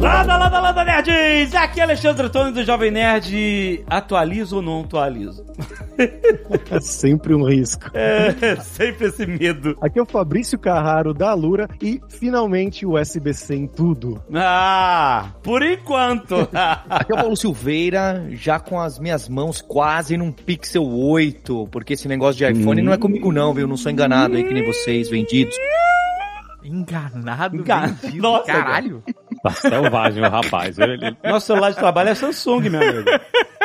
Lada, lada, lada, nerds! Aqui é Alexandre Antônio do Jovem Nerd. Atualizo ou não atualizo? É sempre um risco. É, sempre esse medo. Aqui é o Fabrício Carraro da Alura e finalmente o USB-C em tudo. Ah, por enquanto. Aqui é o Paulo Silveira, já com as minhas mãos quase num Pixel 8, porque esse negócio de iPhone não é comigo não, viu? Não sou enganado aí que nem vocês, vendidos. Enganado? Engan- vendido, Nossa, caralho. Tá selvagem o rapaz. Nosso celular de trabalho é Samsung, meu amigo.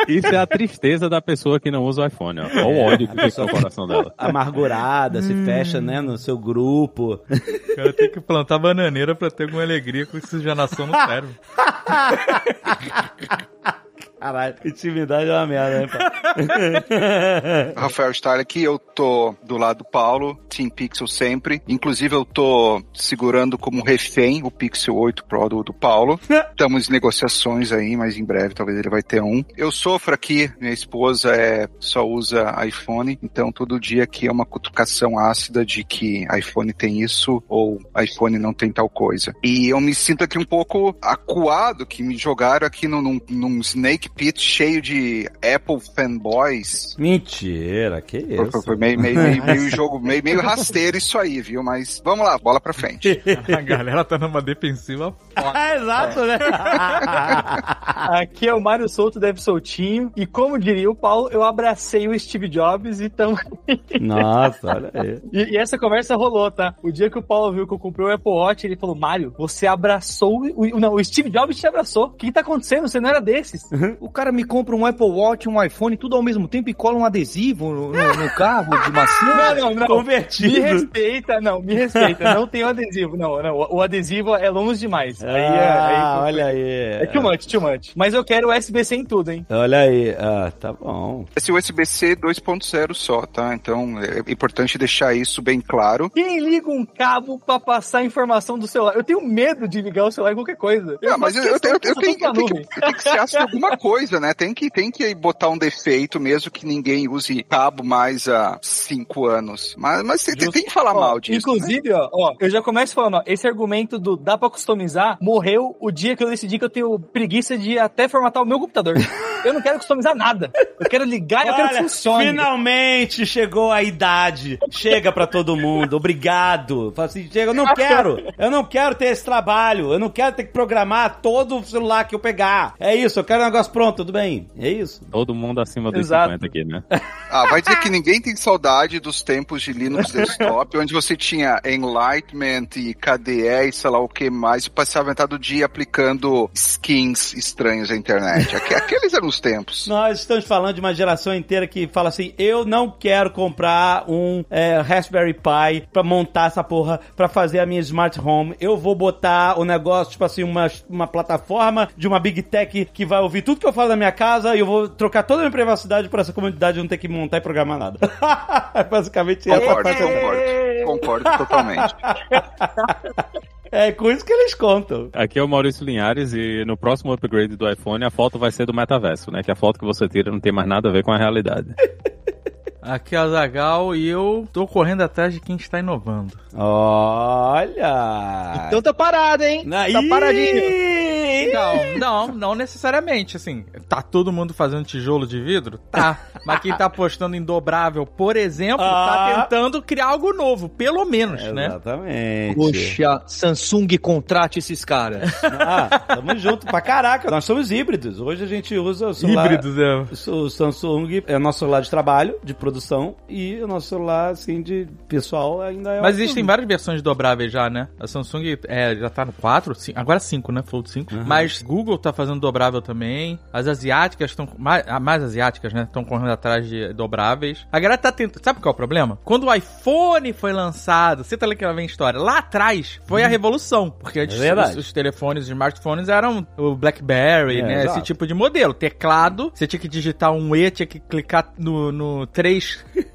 Isso é a tristeza da pessoa que não usa o iPhone. Ó. Olha o ódio que fica no coração dela. Amargurada, se fecha, né, no seu grupo. O cara tem que plantar bananeira pra ter alguma alegria com oxigenação no cérebro. Caralho, intimidade é uma merda, né, pai? Rafael Starr aqui, eu tô do lado do Paulo, Team Pixel sempre. Inclusive, eu tô segurando como refém o Pixel 8 Pro do, do Paulo. Estamos em negociações aí, mas em breve talvez ele vai ter um. Eu sofro aqui, minha esposa é, só usa iPhone, então todo dia aqui é uma cutucação ácida de que iPhone tem isso ou iPhone não tem tal coisa. E eu me sinto aqui um pouco acuado que me jogaram aqui num, num, num Snake Pit cheio de Apple fanboys. Mentira, que Foi, isso? foi meio, meio, meio, meio jogo, meio, meio rasteiro isso aí, viu? Mas vamos lá, bola pra frente. A galera tá numa defensiva foda. Ah, exato, né? Aqui é o Mário Souto, deve soltinho. E como diria o Paulo, eu abracei o Steve Jobs e tamo... Nossa, olha aí. e, e essa conversa rolou, tá? O dia que o Paulo viu que eu comprei o Apple Watch, ele falou: Mário, você abraçou. O, o- não, o Steve Jobs te abraçou. O que, que tá acontecendo? Você não era desses. O cara me compra um Apple Watch, um iPhone, tudo ao mesmo tempo e cola um adesivo no, no- carro de maçã. Não, não, não. Me Convertido. respeita, não, me respeita. Não tem o adesivo, não, não. O, adesivo é longe demais. Aí é. Ah, aí- olha aí. É too much, too much. Mas eu quero USB-C em tudo, hein? Olha aí. Ah, tá bom. Esse USB-C 2.0 só, tá? Então é importante deixar isso bem claro. Quem liga um cabo pra passar informação do celular? Eu tenho medo de ligar o celular em qualquer coisa. Ah, mas eu, eu, eu, eu, tenho, tenho que, eu tenho que ser alguma coisa, né? Tem que, tem que botar um defeito, mesmo que ninguém use cabo mais há cinco anos. Mas, mas tem, tem- tem que falar Ó, mal disso. né? Inclusive, ó, ó, eu já começo falando, ó, esse argumento do dá pra customizar morreu o dia que eu decidi que eu tenho preguiça de até formatar o meu computador. eu não quero customizar nada. Eu quero ligar e eu quero que funcione. finalmente chegou a idade. Chega pra todo mundo. Obrigado. Fala assim, chega, eu não quero. Eu não quero ter esse trabalho. Eu não quero ter que programar todo o celular que eu pegar. É isso, eu quero um negócio pronto, tudo bem. É isso. Todo mundo acima dos Exato. 50 aqui, né? Ah, vai dizer que ninguém tem saudade dos tempos de Linux Desktop, onde você tinha Enlightenment e KDE e sei lá o que mais, e passava metade do dia aplicando skins estranhos à internet. Aque- Aqueles eram os tempos. Nós estamos falando de uma geração inteira que fala assim: eu não quero comprar um é, Raspberry Pi pra montar essa porra, pra fazer a minha Smart Home. Eu vou botar o negócio, tipo assim, uma, uma plataforma de uma Big Tech que vai ouvir tudo que eu falo da minha casa e eu vou trocar toda a minha privacidade pra essa comunidade não ter que montar e programar nada. É Basicamente essa Concordo, parte. concordo. Concordo totalmente. É com isso que eles contam. Aqui é o Maurício Linhares e no próximo upgrade do iPhone a foto vai ser do metaverso, né? Que a foto que você tira não tem mais nada a ver com a realidade. Aqui é a Zagal e eu tô correndo atrás de quem está inovando. Olha! Então tá parado, hein? Aí! Tá paradinho. Não, não, não necessariamente, assim. Tá todo mundo fazendo tijolo de vidro? Tá. Mas quem tá apostando em dobrável, por exemplo, Ah. tá tentando criar algo novo, pelo menos, né? Exatamente. Poxa, Samsung contrate esses caras. Ah, tamo junto pra caraca. Nós somos híbridos. Hoje a gente usa o celular. Híbridos, é. O Samsung é o nosso celular de trabalho, de produção, e o nosso celular, assim, de pessoal ainda é Mas existem várias versões dobráveis já, né? A Samsung é, já tá no 4, cin- agora 5, né? Fold 5. Mas Google tá fazendo dobrável também. As asiáticas estão. Mais, mais asiáticas, né? Estão correndo atrás de dobráveis. A galera tá tentando. Sabe qual é o problema? Quando o iPhone foi lançado, você tá ligado que ela vem história. Lá atrás foi a revolução. Porque antes É os, os telefones, os smartphones eram o Blackberry, É, né? exato. Esse tipo de modelo. Teclado, você tinha que digitar um E, tinha que clicar no, no 3,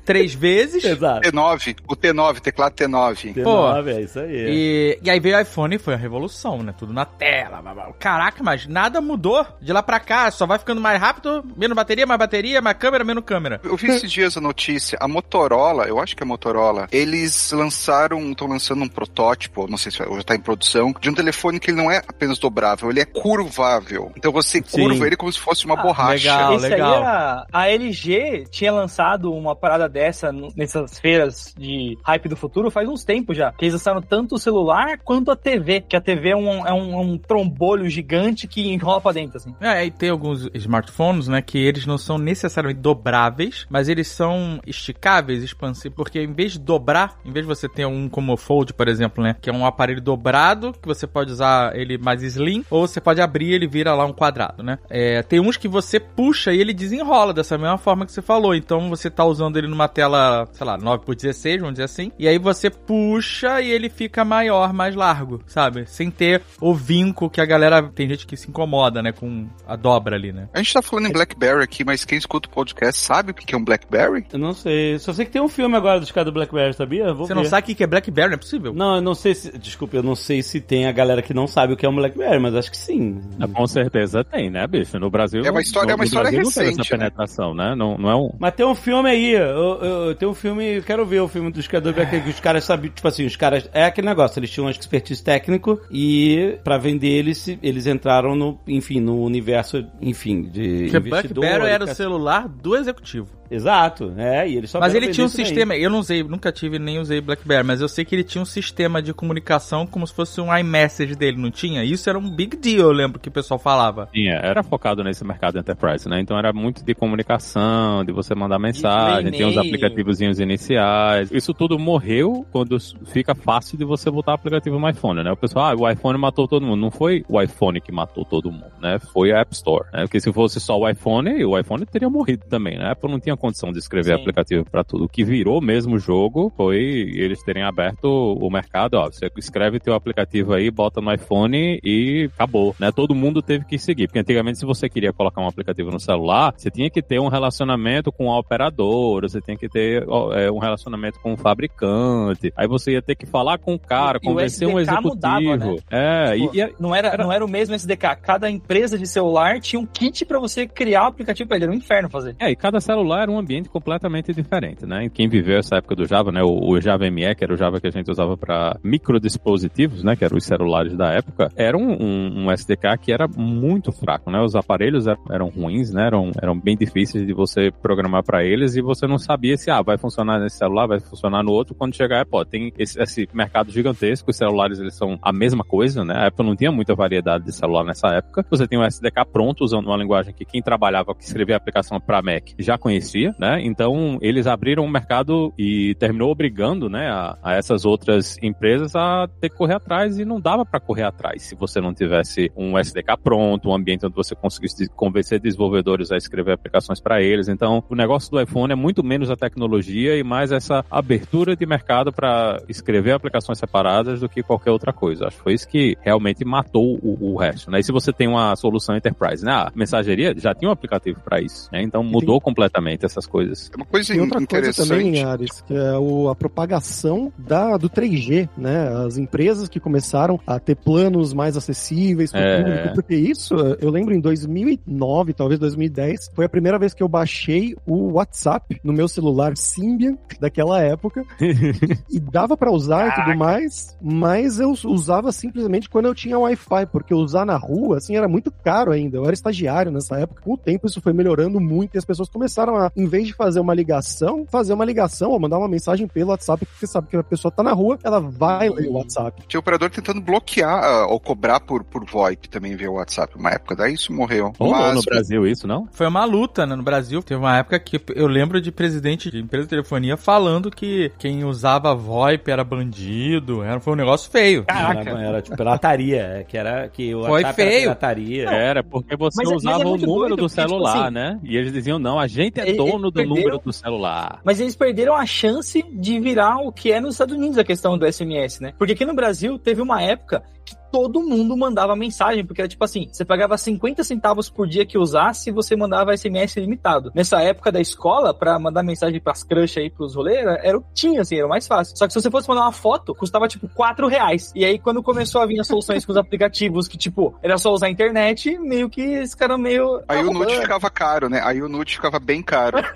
três vezes. Exato. T9, o T9, teclado T9. T9, é isso aí. E, e aí veio o iPhone e foi a revolução, né? Tudo na tela. blá, blá. Caraca, mas nada mudou de lá pra cá. Só vai ficando mais rápido, menos bateria, mais bateria, mais câmera, menos câmera. Eu vi esses dias a notícia, a Motorola, eu acho que é a Motorola, eles lançaram, estão lançando um protótipo, não sei se já está em produção, de um telefone que ele não é apenas dobrável, ele é curvável. Então você Sim. curva ele como se fosse uma borracha. legal. Esse aí era, a LG tinha lançado uma parada dessa nessas feiras de hype do futuro faz uns tempos já. Que eles lançaram tanto o celular quanto a TV. Que a TV é um, é um, um trombolho gigante que enrola pra dentro, assim. É, e tem alguns smartphones, né, que eles não são necessariamente dobráveis, mas eles são esticáveis, expansivos, porque em vez de dobrar, em vez de você ter um como o Fold, por exemplo, né, que é um aparelho dobrado, que você pode usar ele mais slim, ou você pode abrir ele vira lá um quadrado, né. É, tem uns que você puxa e ele desenrola dessa mesma forma que você falou, então você tá usando ele numa tela, sei lá, 9 por 16, vamos dizer assim, e aí você puxa e ele fica maior, mais largo, sabe? Sem ter o vinco que a galera, tem gente que se incomoda, né, com a dobra ali, né. A gente tá falando em BlackBerry aqui, mas quem escuta o podcast sabe o que é um BlackBerry? Eu não sei. Só sei que tem um filme agora dos caras do Blackberry, sabia? Vou Você ver. não sabe o que é BlackBerry, não é possível? Não, eu não sei se. Desculpa, eu não sei se tem a galera que não sabe o que é um Blackberry, mas acho que sim. Ah, Com certeza tem, né, bicho? No Brasil. É uma história- é uma no história Brasil não teve recente, essa né? penetração, né? Não, não é um. Mas tem um filme aí, eu, eu, tem um filme, eu quero ver o filme dos criadores do Blackberry, que os caras sabiam, tipo assim, os caras, é aquele negócio, eles tinham um expertise técnico e pra vender eles, eles entraram no, enfim, no universo, enfim, de Porque. BlackBerry era o celular do executivo. Exato, é, e eles só Mas ele tinha um sistema, eu não usei, nunca tive nem usei BlackBerry, mas eu sei que ele tinha um sistema de comunicação como se fosse um iMessage dele, não tinha? Isso era um big deal, eu lembro que o pessoal falava. Tinha, era focado nesse mercado enterprise, né? Então era muito de comunicação, de você mandar mensagem, tinha os e-mail. aplicativozinhos iniciais. Isso tudo morreu quando fica fácil de você botar aplicativo no iPhone, né? O pessoal, ah, o iPhone matou todo mundo. Não foi o iPhone que matou todo mundo, né? Foi a App Store, né? Porque se fosse só o iPhone, o iPhone teria morrido também, né? A Apple não tinha condição de escrever Sim. aplicativo para tudo. O que virou mesmo o jogo foi eles terem aberto o mercado, ó, você escreve teu aplicativo aí, bota no iPhone e acabou, né? Todo mundo teve que seguir, porque antigamente se você queria colocar um aplicativo no celular, você tinha que ter um relacionamento com a operadora, você tinha que ter é, um relacionamento com o fabricante, aí você ia ter que falar com o cara, E o convencer um SDK executivo. mudava, né? É, Tipo, e, e Não era, Era- não era o mesmo SDK. Cada empresa de celular tinha um kit pra você criar o aplicativo pra ele. Era um inferno fazer. É, e cada celular era um ambiente completamente diferente, né? Quem viveu essa época do Java, né? O, o Java ME, que era o Java que a gente usava para microdispositivos, né? Que eram os celulares da época, era um, um- um SDK que era muito fraco, né? Os aparelhos eram, eram ruins, né? Eram, eram bem difíceis de você programar para eles e você não sabia se, ah, vai funcionar nesse celular, vai funcionar no outro. Quando chegar a Apple, tem esse, esse mercado gigantesco, os celulares eles são a mesma coisa, né? A Apple não tinha muita variedade de celular nessa época. Você tem um SDK pronto, usando uma linguagem que quem trabalhava, que escrevia aplicação para Mac, já conhecia, né? Então, eles abriram o mercado e terminou obrigando, né, a, a essas outras empresas a ter que correr atrás e não dava para correr atrás se você não tivesse um SDK pronto, um ambiente onde você conseguisse convencer desenvolvedores a escrever aplicações para eles. Então, o negócio do iPhone é muito menos a tecnologia e mais essa abertura de mercado para escrever aplicações separadas do que qualquer outra coisa. Acho que foi isso que realmente matou o, o resto, né? E se você tem uma solução enterprise, né? A mensageria já tinha um aplicativo para isso, né? Então mudou completamente essas coisas. É uma coisa Tem outra coisa interessante. também, Ares, que é o- a propagação da, do 3G, né? As empresas que começaram a ter planos mais acessíveis para o É. público, porque isso, eu lembro em 2009, talvez 2010, foi a primeira vez que eu baixei o WhatsApp no meu celular Symbian daquela época e dava para usar e tudo mais, mas eu usava simplesmente quando eu tinha Wi-Fi, porque usar na rua, assim, era muito caro ainda. Eu era estagiário nessa época. Com o tempo, isso foi melhorando muito e as pessoas começaram a, em vez de fazer uma ligação, fazer uma ligação ou mandar uma mensagem pelo WhatsApp, porque sabe que a pessoa tá na rua, ela vai ler o WhatsApp. Tinha operador tentando bloquear ah, ou cobrar por, por VoIP também via WhatsApp uma época, daí isso morreu. Ou Mas- no Brasil isso, não? Foi uma luta, né? No Brasil, teve uma época que eu lembro de presidente de empresa de telefonia falando que quem usava VoIP era bandido. Era, foi um negócio feio. Era, era tipo pirataria, é, que era que o Foi WhatsApp era feio. pirataria. Era, porque você Mas é- mas é usava o muito número doido, do porque, tipo celular, assim, né? E eles diziam, não, a gente é dono do perderam- número do celular. Mas eles perderam a chance de virar o que é nos Estados Unidos a questão do SMS, né? Porque aqui no Brasil teve uma época que todo mundo mandava mensagem, porque era tipo assim, você pagava 50 centavos por dia que usasse e você mandava SMS limitado. Nessa época da escola, pra mandar mensagem pras crush aí, pros rolês, era, era o que tinha, assim, era o mais fácil. Só que se você fosse mandar uma foto, custava tipo 4 reais. E aí, quando começou a vir as soluções com os aplicativos, que tipo, era só usar a internet, meio que esse cara meio... Aí o nude ficava caro, né? Aí o nude ficava bem caro.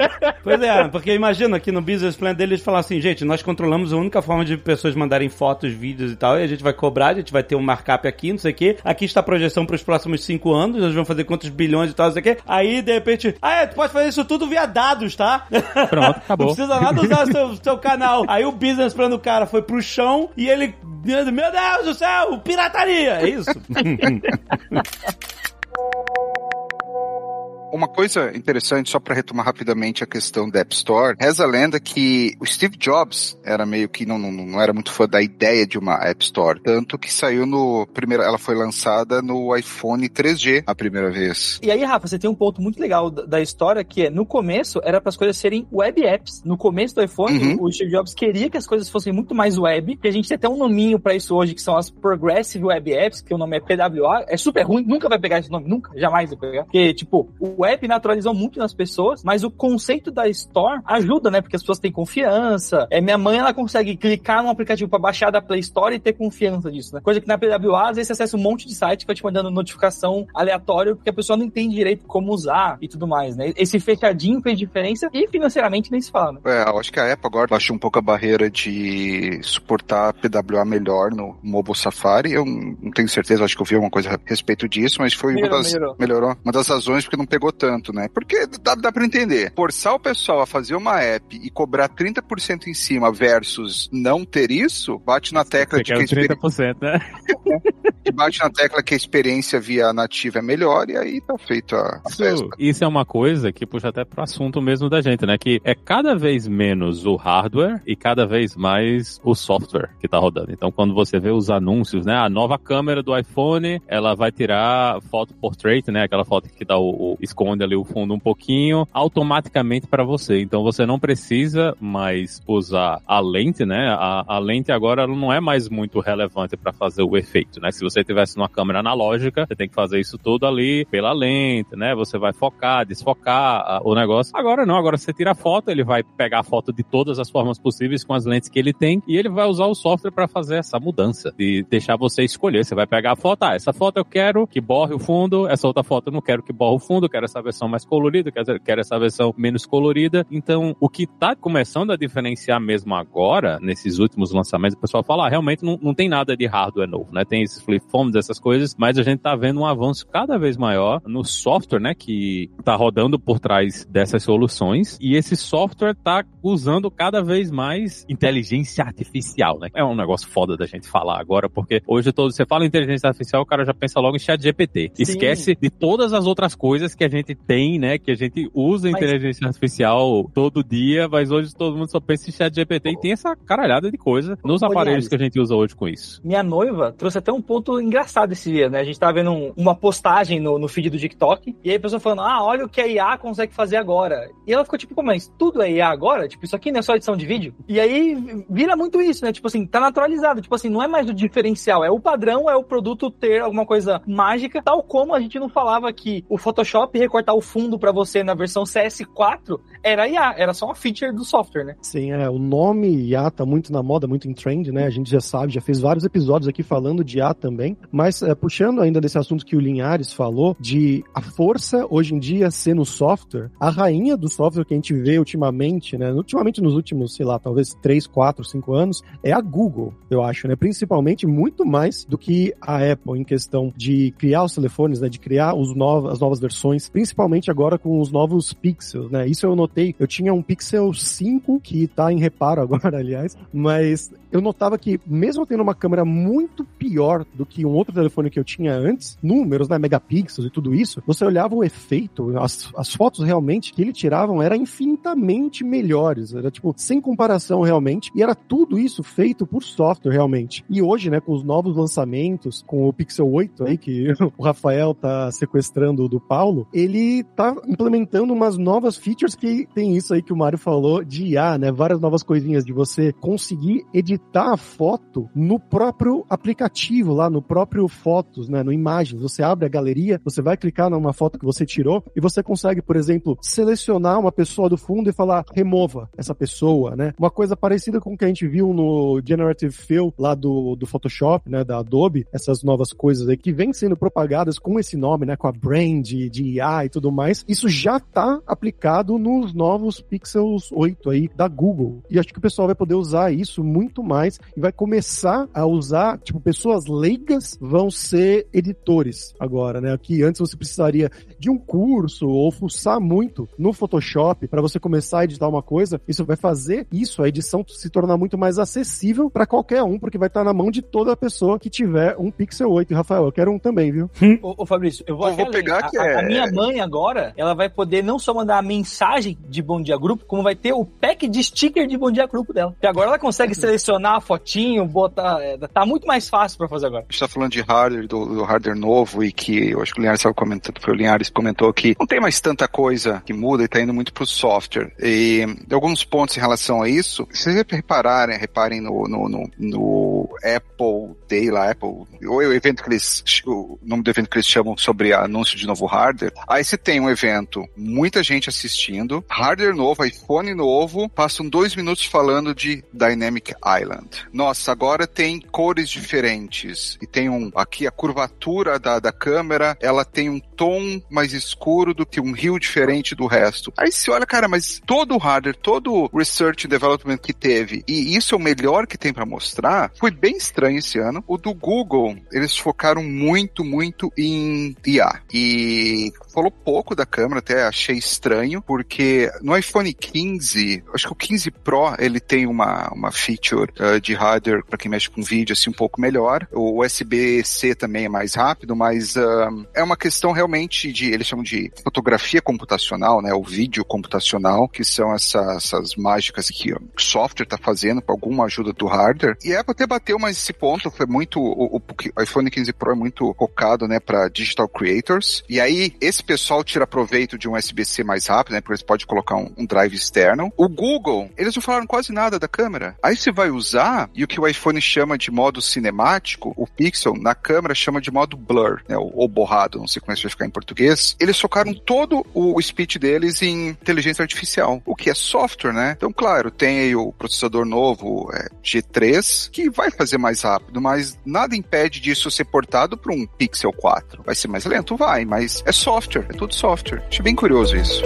Pois é, porque imagina aqui no business plan deles falar assim, gente, nós controlamos a única forma de pessoas mandarem fotos, vídeos e tal, e a gente vai cobrar, a gente vai ter um markup aqui, não sei o quê. Aqui está a projeção para os próximos cinco anos, nós vamos fazer quantos bilhões e tal, não sei o quê. Aí, de repente, ah, é, tu pode fazer isso tudo via dados, tá? Pronto, acabou. Não precisa nada usar seu, seu canal. Aí o business plan do cara foi pro chão e ele, meu Deus do céu, pirataria! É isso? Uma coisa interessante, só para retomar rapidamente a questão da App Store, reza a lenda que o Steve Jobs era meio que não, não, não era muito fã da ideia de uma App Store, tanto que saiu no primeiro, ela foi lançada no iPhone 3G a primeira vez. E aí, Rafa, você tem um ponto muito legal da, da história que é, no começo, era para as coisas serem web apps. No começo do iPhone, Uhum. o Steve Jobs queria que as coisas fossem muito mais web, que a gente tem até um nominho para isso hoje, que são as Progressive Web Apps, que o nome é PWA. É super ruim, nunca vai pegar esse nome, nunca, jamais vai pegar. Porque, tipo, o web naturalizou muito nas pessoas, mas o conceito da Store ajuda, né? Porque as pessoas têm confiança. É, minha mãe, ela consegue clicar num aplicativo para baixar da Play Store e ter confiança disso, né? Coisa que na PWA, às vezes você acessa um monte de site que vai te mandando notificação aleatória porque a pessoa não entende direito como usar e tudo mais, né? Esse fechadinho fez diferença e financeiramente nem se fala, né? É, eu acho que a Apple agora baixou um pouco a barreira de suportar PWA melhor no mobile Safari. Eu não tenho certeza, acho que eu vi alguma coisa a respeito disso, mas foi Melhorou, uma das melhorou. melhorou. Uma das razões porque não pegou tanto, né? Porque dá, dá para entender. Forçar o pessoal a fazer uma app e cobrar 30% em cima versus não ter isso, bate na tecla Você de que, a os experi- 30%, né? bate na tecla que a experiência via nativa é melhor e aí tá feito a, a festa. Isso, isso é uma coisa que puxa até pro assunto mesmo da gente, né? Que é cada vez menos o hardware e cada vez mais o software que tá rodando. Então, quando você vê os anúncios, né? A nova câmera do iPhone, ela vai tirar foto portrait, né? Aquela foto que dá o, o- esconde ali o fundo um pouquinho, automaticamente para você. Então, você não precisa mais usar a lente, né? A, a lente agora não é mais muito relevante para fazer o efeito, né? Se você tivesse numa câmera analógica, você tem que fazer isso tudo ali pela lente, né? Você vai focar, desfocar a- o negócio. Agora não, agora você tira a foto, ele vai pegar a foto de todas as formas possíveis com as lentes que ele tem e ele vai usar o software para fazer essa mudança, de deixar você escolher. Você vai pegar a foto, ah, essa foto eu quero que borre o fundo, essa outra foto eu não quero que borre o fundo, eu quero essa versão mais colorida, eu quero- quero essa versão menos colorida. Então, o que tá começando a diferenciar mesmo agora, nesses últimos lançamentos, o pessoal fala, ah, realmente não, não tem nada de hardware novo, né? Tem esses flip phones, essas coisas, mas a gente tá vendo um avanço cada vez maior no software, né, que tá rodando por trás dessas soluções, e esse software tá usando cada vez mais inteligência artificial, né? É um negócio foda da gente falar agora, porque hoje todo você fala inteligência artificial, o cara já pensa logo em chat GPT. Sim. Esquece de todas as outras coisas que a gente tem, né, que a gente usa Mas- inteligência artificial todo dia, mas hoje todo mundo só pensa em chat GPT e tem essa caralhada de coisa nos aparelhos que a gente usa hoje com isso. Minha noiva trouxe até um ponto engraçado esse dia, né? A gente tava vendo um- uma postagem no, no feed do TikTok, e aí a pessoa falando, ah, olha o que a IA consegue fazer agora. E ela ficou tipo, mas tudo é IA agora? Tipo, isso aqui não é só edição de vídeo? E aí vira muito isso, né? Tipo assim, tá naturalizado. Tipo assim, não é mais o diferencial, é o padrão, é o produto ter alguma coisa mágica, tal como a gente não falava que o Photoshop recortar o fundo pra você na versão CS4 era IA, era só uma feature do software, né? Sim, é, o nome IA tá muito na moda, muito em trend, né? A gente já sabe, já fez vários episódios aqui falando de IA também, mas é, puxando ainda desse assunto que o Linhares falou, de a força hoje em dia ser no software, a rainha do software que a gente vê ultimamente, né? Ultimamente nos últimos, sei lá, talvez 3, 4, 5 anos, é a Google, eu acho, né? Principalmente muito mais do que a Apple em questão de criar os telefones, né? De criar os novos, as novas versões, principalmente agora com os novos Pixels, né? Isso eu notei. Eu tinha um Pixel 5 que tá em reparo agora, aliás, mas eu notava que mesmo tendo uma câmera muito pior do que um outro telefone que eu tinha antes, números, né, megapixels e tudo isso, você olhava o efeito, as, as fotos realmente que ele tiravam eram infinitamente melhores, era tipo, sem comparação realmente, e era tudo isso feito por software realmente. E hoje, né, com os novos lançamentos, com o Pixel 8 aí, que o Rafael tá sequestrando do Paulo, ele tá implementando umas novas features que tem isso aí que o Mário falou de IA, né? Várias novas coisinhas de você conseguir editar a foto no próprio aplicativo lá, no próprio Fotos, né? No Imagens. Você abre a galeria, você vai clicar numa foto que você tirou e você consegue, por exemplo, selecionar uma pessoa do fundo e falar remova essa pessoa, né? Uma coisa parecida com o que a gente viu no Generative Fill lá do, do Photoshop, né? Da Adobe, essas novas coisas aí que vêm sendo propagadas com esse nome, né? Com a brand de IA e tudo mais. Isso já tá aplicado nos novos Pixels 8 aí da Google. E acho que o pessoal vai poder usar isso muito mais e vai começar a usar, tipo, pessoas leigas vão ser editores agora, né? Aqui antes você precisaria de um curso ou fuçar muito no Photoshop para você começar a editar uma coisa. Isso vai fazer isso, a edição se tornar muito mais acessível para qualquer um, porque vai estar na mão de toda pessoa que tiver um Pixel 8. E, Rafael, eu quero um também, viu? Ô, ô Fabrício, eu vou, Eu vou pegar a, que a- é- a minha mãe agora, ela vai poder não só mandar a mensagem de Bom Dia Grupo, como vai ter o pack de sticker de Bom Dia Grupo dela. E agora ela consegue selecionar a fotinho, botar. é, tá muito mais fácil pra fazer agora. A gente tá falando de hardware, do, do hardware novo, e que eu acho que o Linhares comentando, foi o Linhares comentou que não tem mais tanta coisa que muda e tá indo muito pro software. E alguns pontos em relação a isso, se vocês repararem, reparem no, no, no, no Apple Day lá, Apple, ou o evento que eles, o nome do evento que eles chamam sobre anúncio de novo hardware, aí você tem um evento, muita gente assistindo, hardware novo, iPhone novo, passam dois minutos falando de Dynamic Island. Nossa, agora tem cores diferentes e tem um aqui a curvatura da, da câmera, ela tem um tom mais escuro do que um rio diferente do resto. Aí você olha, cara, mas todo o hardware, todo o research and development que teve e isso é o melhor que tem para mostrar, foi bem estranho esse ano. O do Google, eles focaram muito, muito em IA e falou pouco da câmera, até achei estranho, porque no iPhone 15, acho que o 15 Pro, ele tem uma, uma feature uh, de hardware para quem mexe com vídeo assim um pouco melhor. O USB-C também é mais rápido, mas um, é uma questão realmente de, eles chamam de fotografia computacional, né, o vídeo computacional, que são essa, essas mágicas que o software está fazendo para alguma ajuda do hardware. E a Apple até bateu mais esse ponto, foi muito, o, o, o iPhone 15 Pro é muito focado, né, para digital creators. E aí esse pessoal tira proveito de um USB-C mais rápido, né, porque eles podem colocar um, um drive externo. O Google, eles não falaram quase nada da câmera. Aí você vai usar, e o que o iPhone chama de modo cinemático, o Pixel, na câmera chama de modo blur, né, ou, ou borrado, não sei como é que vai ficar em português. Eles focaram todo o speech deles em inteligência artificial, o que é software, né? Então, claro, tem aí o processador novo é, G3, que vai fazer mais rápido, mas nada impede disso ser portado para um Pixel 4. Vai ser mais lento? Vai, mas é software, é tudo software. Achei bem curioso isso.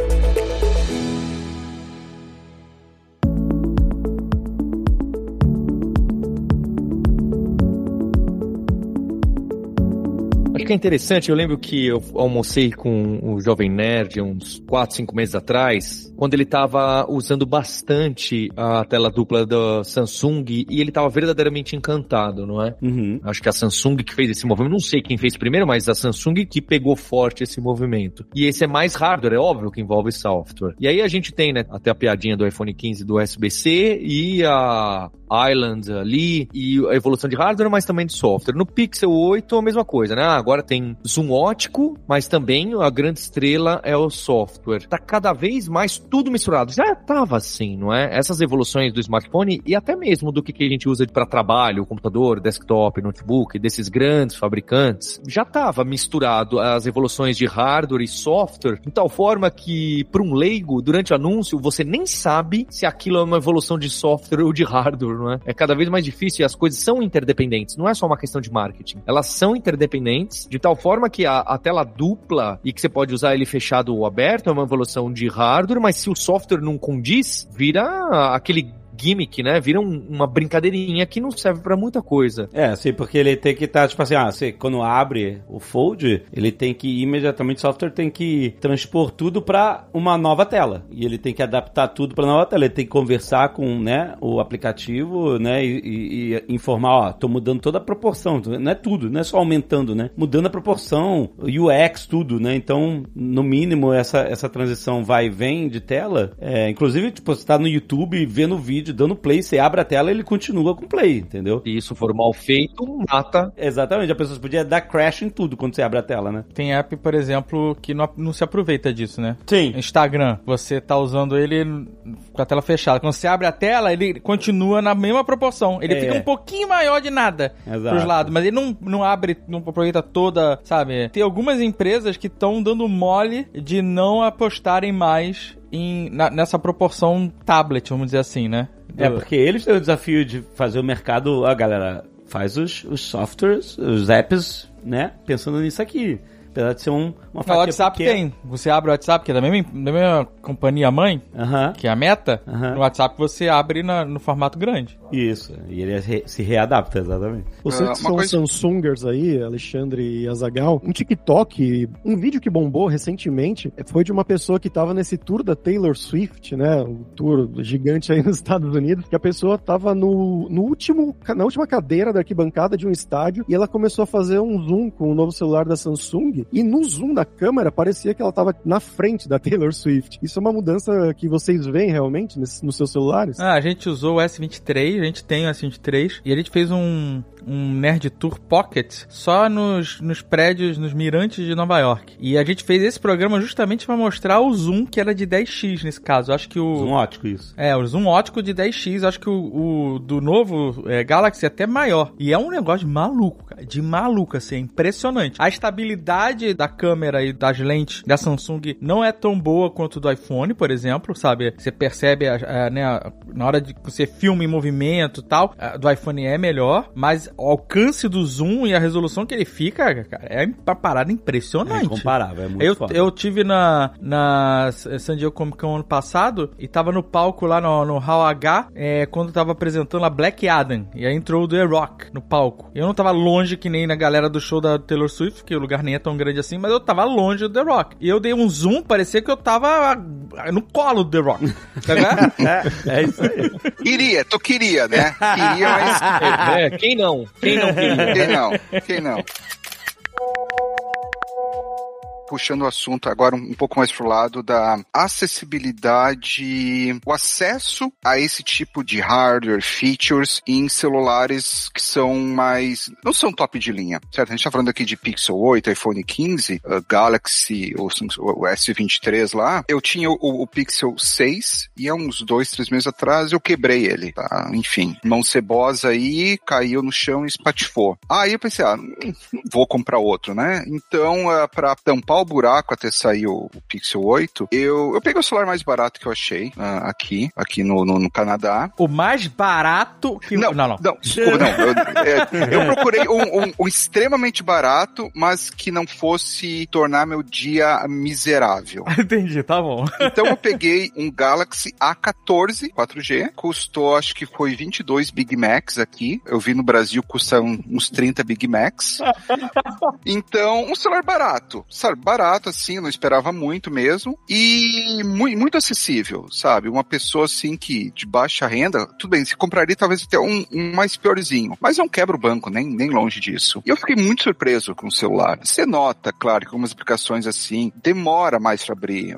Que é interessante, eu lembro que eu almocei com o Jovem Nerd uns 4, 5 meses atrás, quando ele estava usando bastante a tela dupla da Samsung e ele estava verdadeiramente encantado, não é? Uhum. Acho que a Samsung que fez esse movimento, não sei quem fez primeiro, mas a Samsung que pegou forte esse movimento. E esse é mais hardware, é óbvio que envolve software. E aí a gente tem, né, até a piadinha do iPhone 15 do USB-C e a Island ali e a evolução de hardware, mas também de software. No Pixel 8 a mesma coisa, né? Agora tem zoom ótico, mas também a grande estrela é o software. Tá cada vez mais tudo misturado. Já tava assim, não é? Essas evoluções do smartphone e até mesmo do que, que a gente usa para trabalho, computador, desktop, notebook, desses grandes fabricantes, já tava misturado as evoluções de hardware e software de tal forma que para um leigo, durante o anúncio, você nem sabe se aquilo é uma evolução de software ou de hardware, não é? É cada vez mais difícil e as coisas são interdependentes. Não é só uma questão de marketing. Elas são interdependentes de tal forma que a, a tela dupla e que você pode usar ele fechado ou aberto é uma evolução de hardware, mas se o software não condiz, vira aquele gimmick, né? Vira um- uma brincadeirinha que não serve pra muita coisa. É, sim, porque ele tem que estar, tipo assim, ah, você, quando abre o Fold, ele tem que imediatamente, o software tem que transpor tudo pra uma nova tela. E ele tem que adaptar tudo pra nova tela. Ele tem que conversar com, né, o aplicativo, né, e, e- e informar, ó, tô mudando toda a proporção. Não é tudo, não é só aumentando, né? Mudando a proporção, UX, tudo, né? Então, no mínimo, essa, essa transição vai e vem de tela. É, inclusive, tipo, você tá no YouTube vendo o vídeo vídeo dando play, você abre a tela ele continua com play, entendeu? Se isso for mal feito, mata. Exatamente, a pessoa podia dar crash em tudo quando você abre a tela, né? Tem app, por exemplo, que não, não se aproveita disso, né? Sim. Instagram, você tá usando ele com a tela fechada. Quando você abre a tela, ele continua na mesma proporção. Ele É. fica um pouquinho maior de nada Exato. pros lados, mas ele não, não abre, não aproveita toda, sabe? Tem algumas empresas que estão dando mole de não apostarem mais em, na- nessa proporção tablet, vamos dizer assim, né? É, Do- porque eles têm o desafio de fazer o mercado. A galera faz os, os softwares, os apps, né? Pensando nisso aqui. Apesar de ser um, uma fatia WhatsApp pequena. tem. Você abre o WhatsApp, que é da mesma, da mesma companhia mãe, Aham. que é a Meta. Aham. No WhatsApp você abre na- no formato grande. Isso. E ele re- se readapta, exatamente. Vocês que uma são coisa- Samsungers aí, Alexandre e Azagal, um TikTok, um vídeo que bombou recentemente foi de uma pessoa que tava nesse tour da Taylor Swift, né? Um tour gigante aí nos Estados Unidos, que a pessoa tava no, no último, na última cadeira da arquibancada de um estádio e ela começou a fazer um zoom com o novo celular da Samsung e no zoom da câmera parecia que ela tava na frente da Taylor Swift. Isso é uma mudança que vocês veem realmente nesses- nos seus celulares? Ah, a gente usou o S23, a gente tem o S23, e a gente fez um, um Nerd Tour Pocket só nos, nos prédios, nos mirantes de Nova York. E a gente fez esse programa justamente pra mostrar o zoom, que era de 10x nesse caso. Eu acho que o... Um ótico isso. É, o zoom ótico de 10x, eu acho que o, o do novo é, Galaxy é até maior. E é um negócio de maluco, cara. De maluco, assim, é impressionante. A estabilidade da câmera e das lentes da Samsung não é tão boa quanto do iPhone, por exemplo, sabe? Você percebe, a- a, né, a- na hora de que você filma em movimento e tal, do iPhone é melhor, mas o alcance do zoom e a resolução que ele fica, cara, é uma parada É impressionante. incomparável, é muito Eu, foda. eu tive na, na San Diego Comic Con ano passado e tava no palco lá no, no Hall H é, quando tava apresentando a Black Adam. E aí entrou o The Rock no palco. Eu não tava longe que nem na galera do show da Taylor Swift, que o lugar nem é tão grande assim, mas eu tava longe do The Rock. E eu dei um zoom, parecia que eu tava no colo do The Rock. Tá vendo? É, é isso aí. Queria, tu queria, né? Queria, mas É, quem não? Quem não queria? quem não? Quem não? Puxando o assunto agora um pouco mais pro lado da acessibilidade, o acesso a esse tipo de hardware, features em celulares que são mais, não são top de linha, certo? A gente tá falando aqui de Pixel 8, iPhone 15, uh, Galaxy, ou o S23 lá. Eu tinha o, o Pixel 6 e há uns dois, três meses atrás eu quebrei ele, tá? Enfim, mão cebosa aí, caiu no chão e espatifou. Aí eu pensei, ah, vou comprar outro, né? Então, uh, pra tampar o buraco até sair o, o Pixel 8, eu, eu peguei o celular mais barato que eu achei ah, aqui, aqui no, no, no Canadá. o mais barato que. Não, não, não. desculpa, não. Eu, é, eu procurei um, um- um extremamente barato, mas que não fosse tornar meu dia miserável. Entendi, tá bom. Então eu peguei um Galaxy A14 4G, custou acho que foi 22 Big Macs aqui. Eu vi no Brasil custa uns 30 Big Macs. Então, um celular barato, sabe? Barato assim, não esperava muito mesmo e muito, muito acessível, sabe? Uma pessoa assim que de baixa renda, tudo bem, se compraria talvez até um, um mais piorzinho, mas não quebra o banco, nem, nem longe disso. E eu fiquei muito surpreso com o celular. Você nota, claro, que algumas aplicações assim demora mais para abrir, é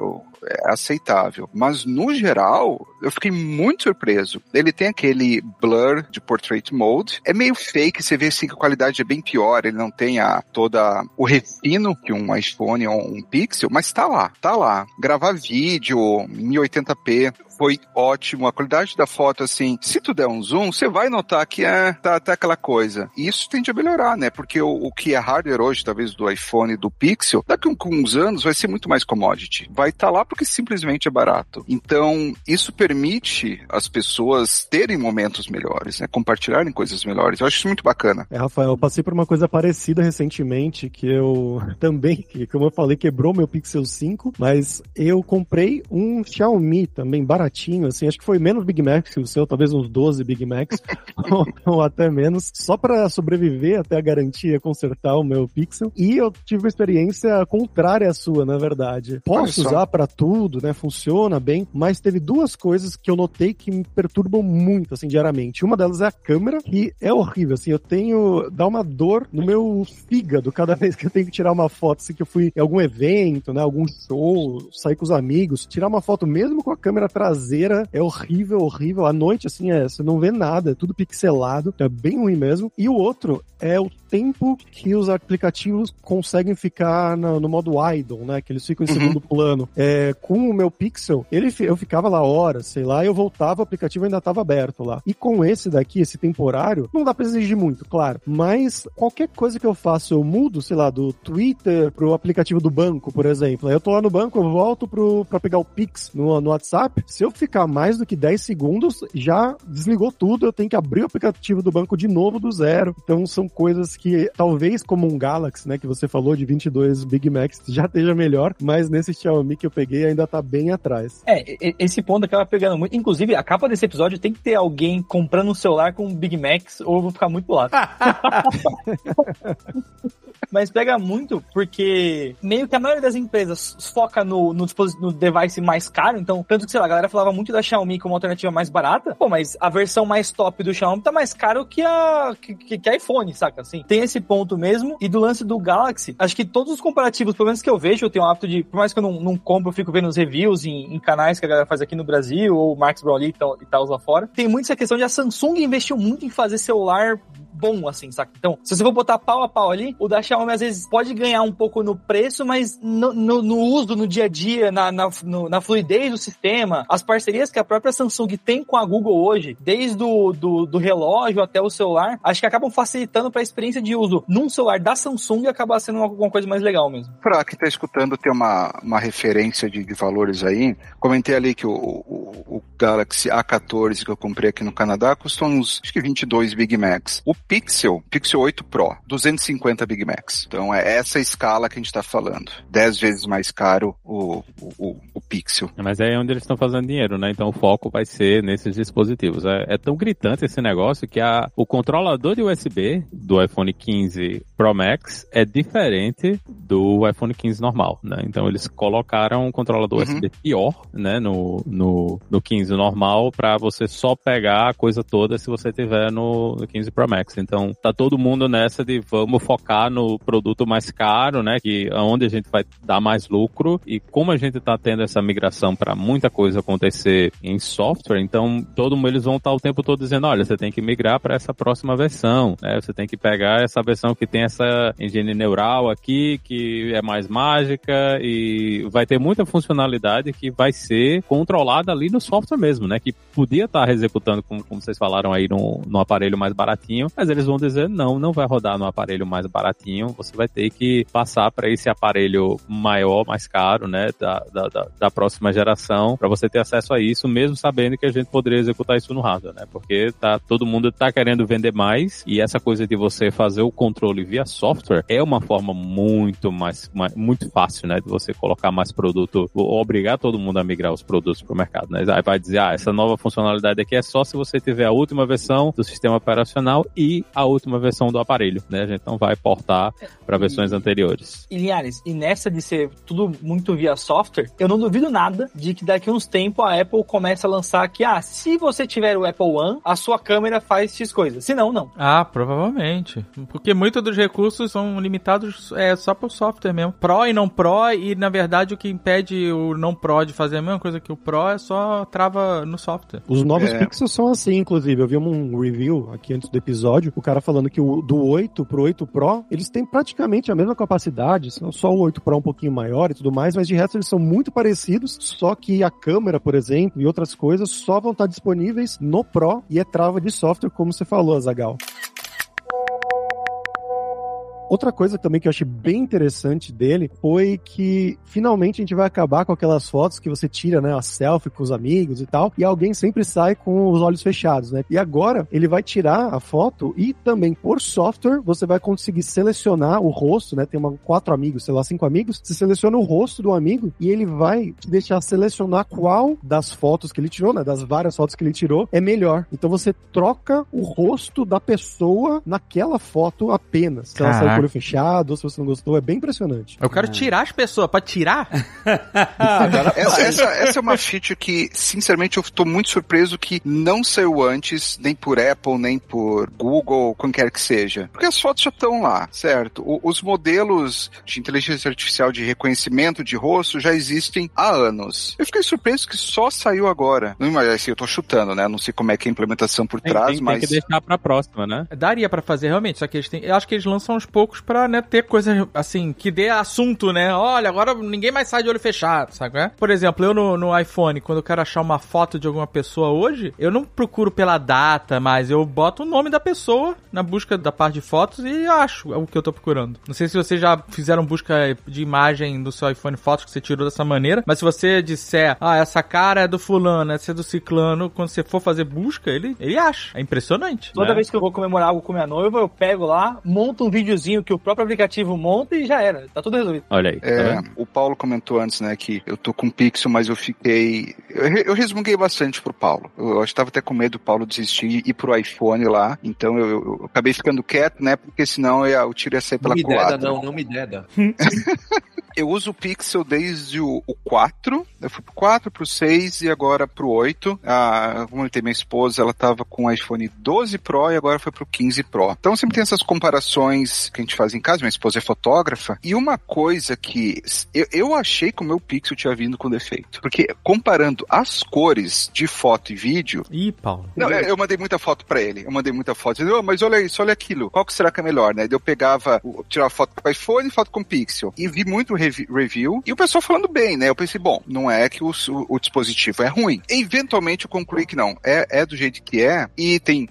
aceitável. Mas no geral, eu fiquei muito surpreso. Ele tem aquele blur de portrait mode. É meio fake, você vê assim que a qualidade é bem pior. Ele não tem a, toda o refino que um iPhone ou um Pixel, mas tá lá, tá lá. Gravar vídeo em 1080p foi ótimo. A qualidade da foto, assim, se tu der um zoom, você vai notar que é, tá, tá aquela coisa. E isso tende a melhorar, né? Porque o, o que é hardware hoje, talvez do iPhone do Pixel, daqui a uns anos vai ser muito mais commodity. Vai estar lá porque simplesmente é barato. Então, isso permite as pessoas terem momentos melhores, né? Compartilharem coisas melhores. Eu acho isso muito bacana. É, Rafael, eu passei por uma coisa parecida recentemente, que eu também, que, como eu falei, quebrou meu Pixel 5, mas eu comprei um Xiaomi também, baratinho, assim, acho que foi menos Big Macs que o seu, talvez uns 12 Big Macs, ou, ou até menos, só para sobreviver até a garantia consertar o meu Pixel, e eu tive uma experiência contrária à sua, na verdade. Posso usar para tudo, né, funciona bem, mas teve duas coisas que eu notei que me perturbam muito, assim, diariamente. Uma delas é a câmera, que é horrível, assim, eu tenho, dá uma dor no meu fígado cada vez que eu tenho que tirar uma foto, assim, que eu fui em algum evento, né, algum show, sair com os amigos, tirar uma foto mesmo com a câmera traseira traseira é horrível, horrível. À noite, assim, é, você não vê nada, é tudo pixelado, é bem ruim mesmo. E o outro é o tempo que os aplicativos conseguem ficar no, no modo idle, né? Que eles ficam em Uhum. segundo plano. É, com o meu Pixel, ele, eu ficava lá horas, sei lá, eu voltava, o aplicativo ainda estava aberto lá. E com esse daqui, esse temporário, não dá pra exigir muito, claro. Mas qualquer coisa que eu faço, eu mudo, sei lá, do Twitter pro aplicativo do banco, por exemplo. Aí eu tô lá no banco, eu volto pro, pra pegar o Pix no, no WhatsApp. Se eu ficar mais do que 10 segundos, já desligou tudo, eu tenho que abrir o aplicativo do banco de novo do zero. Então são coisas que talvez como um Galaxy, né, que você falou de 22 Big Macs, já esteja melhor, mas nesse Xiaomi que eu peguei ainda tá bem atrás. É, esse ponto acaba pegando muito. Inclusive, a capa desse episódio tem que ter alguém comprando um celular com Big Macs ou eu vou ficar muito bolado. Mas pega muito porque meio que a maioria das empresas foca no, no, no device mais caro. Então, tanto que, sei lá, a galera falava muito da Xiaomi como alternativa mais barata. Pô, mas a versão mais top do Xiaomi tá mais caro que a que, que, iPhone, saca? Assim, tem esse ponto mesmo. E do lance do Galaxy, acho que todos os comparativos, pelo menos que eu vejo, eu tenho o hábito de, por mais que eu não, não compro, eu fico vendo os reviews em, em canais que a galera faz aqui no Brasil, ou Marcos Brownlee e tal, e tal lá fora. Tem muito essa questão de a Samsung investiu muito em fazer celular bom, assim, saca? Então, se você for botar pau a pau ali, o da Xiaomi às vezes pode ganhar um pouco no preço, mas no, no- no uso, no dia a dia, na, na, no- na fluidez do sistema, as parcerias que a própria Samsung tem com a Google hoje, desde o do, do relógio até o celular, acho que acabam facilitando para a experiência de uso num celular da Samsung acaba sendo uma, uma coisa mais legal mesmo. Pra quem tá escutando ter uma, uma referência de, de valores aí, comentei ali que o, o, o Galaxy A14 que eu comprei aqui no Canadá custou uns, acho que 22 Big Macs. O Pixel, Pixel 8 Pro, 250 Big Macs. Então é essa escala que a gente tá falando. 10 vezes mais caro o, o, o, Pixel. Mas é onde eles estão fazendo dinheiro, né? Então o foco vai ser nesses dispositivos. É, é tão gritante esse negócio que a, o controlador de USB do iPhone 15 Pro Max é diferente do iPhone 15 normal, né? Então eles colocaram um controlador Uhum. USB pior, né? No, no, no 15 normal para você só pegar a coisa toda se você tiver no, no 15 Pro Max. Então tá todo mundo nessa de vamos focar no produto mais caro, né? Que é onde a gente vai dar mais lucro e como a gente tá tendo essa migração para muita coisa acontecer em software, então todo mundo eles vão estar o tempo todo dizendo, olha, você tem que migrar para essa próxima versão, né? Você tem que pegar essa versão que tem essa engine neural aqui, que é mais mágica e vai ter muita funcionalidade que vai ser controlada ali no software mesmo, né? Que podia estar executando, como, como vocês falaram aí, no, no aparelho mais baratinho, mas eles vão dizer, não, não vai rodar no aparelho mais baratinho, você vai ter que passar para esse aparelho maior, mais caro, né? Da, da, da, da próxima geração, para você ter acesso a isso, mesmo sabendo que a gente poderia executar isso no hardware, né? Porque tá, todo mundo tá querendo vender mais e essa coisa de você fazer o controle via software é uma forma muito mais, mais muito fácil, né? De você colocar mais produto, ou obrigar todo mundo a migrar os produtos para o mercado, né? Aí vai dizer, ah, essa nova funcionalidade aqui é só se você tiver a última versão do sistema operacional e a última versão do aparelho, né? A gente não vai portar para versões anteriores. E Linhares, e nessa de ser tudo muito via software, eu não duvido nada de que daqui a uns tempos a Apple comece a lançar que, ah, se você tiver o Apple One, a sua câmera faz X coisa. Se não, não. Ah, provavelmente. Porque muitos dos recursos são limitados é, só pro software mesmo. Pro e não Pro, e na verdade o que impede o não Pro de fazer a mesma coisa que o Pro é só trava no software. Os novos É. Pixels são assim, inclusive. Eu vi um review aqui antes do episódio, o cara falando que o do 8 pro 8 Pro, eles têm praticamente a mesma capacidade, só o 8 Pro um pouquinho maior e tudo mais, mas de resto eles são muito parecidos, só que a câmera, por exemplo, e outras coisas só vão estar disponíveis no Pro e é trava de software, como você falou, Azagal. Outra coisa também que eu achei bem interessante dele foi que finalmente a gente vai acabar com aquelas fotos que você tira, né, a selfie com os amigos e tal, e alguém sempre sai com os olhos fechados, né? E agora ele vai tirar a foto e também por software você vai conseguir selecionar o rosto, né? Tem uma, quatro amigos, sei lá, cinco amigos, você seleciona o rosto do amigo e ele vai te deixar selecionar qual das fotos que ele tirou, né, das várias fotos que ele tirou, é melhor. Então você troca o rosto da pessoa naquela foto apenas. Se olho fechado, ou se você não gostou, é bem impressionante. Eu quero tirar as pessoas. Pra tirar? Essa, essa, essa é uma feature que, sinceramente, eu tô muito surpreso que não saiu antes, nem por Apple, nem por Google, quem quer que seja. Porque as fotos já estão lá, certo? O- os modelos de inteligência artificial de reconhecimento de rosto já existem há anos. Eu fiquei surpreso que só saiu agora. Não, mas assim, eu tô chutando, né? Não sei como é que é a implementação por Tem, trás, tem- tem mas. que deixar pra próxima, né? Daria pra fazer realmente, só que eles têm. Eu acho que eles lançam aos poucos pra, né, ter coisas assim, que dê assunto, né? Olha, agora ninguém mais sai de olho fechado, sabe? é? Por exemplo, eu no, no iPhone, quando eu quero achar uma foto de alguma pessoa hoje, eu não procuro pela data, mas eu boto o nome da pessoa na busca da parte de fotos e acho o que eu tô procurando. Não sei se vocês já fizeram busca de imagem do seu iPhone fotos que você tirou dessa maneira, mas se você disser, ah, essa cara é do fulano, essa é do ciclano, quando você for fazer busca, ele, ele acha. É impressionante. Toda né? vez que eu vou comemorar algo com minha noiva, eu pego lá, monto um videozinho que o próprio aplicativo monta e já era. Tá tudo resolvido. Olha aí. tá É, o Paulo comentou antes, né, que eu tô com Pixel, mas eu fiquei. Eu, eu resmunguei bastante pro Paulo. Eu, eu estava até com medo do Paulo desistir e ir pro iPhone lá. Então eu, eu- eu acabei ficando quieto, né? Porque senão eu ia- o tiro ia sair Não pela me culatra. deda, não, não me deda. Eu uso o Pixel desde o, o 4. Eu fui pro 4, pro 6 e agora pro 8. Ah, como eu tenho minha esposa, ela tava com o iPhone 12 Pro e agora foi pro 15 Pro. Então sempre tem essas comparações que a gente faz em casa. Minha esposa é fotógrafa. E uma coisa que eu, eu achei que o meu Pixel tinha vindo com defeito. Porque comparando as cores de foto e vídeo, Ih, Paulo. não, eu eu mandei muita foto pra ele. Eu mandei muita foto. Ele, "Oh, mas olha isso, olha aquilo. Qual que será que é melhor, né? Eu pegava, o- tirava foto com o iPhone e foto com o Pixel. E vi muito revi- review. E o pessoal falando bem, né? Eu pensei, bom, não é que o, su- o dispositivo é ruim. Eventualmente eu concluí que não. É, é do jeito que é. E tem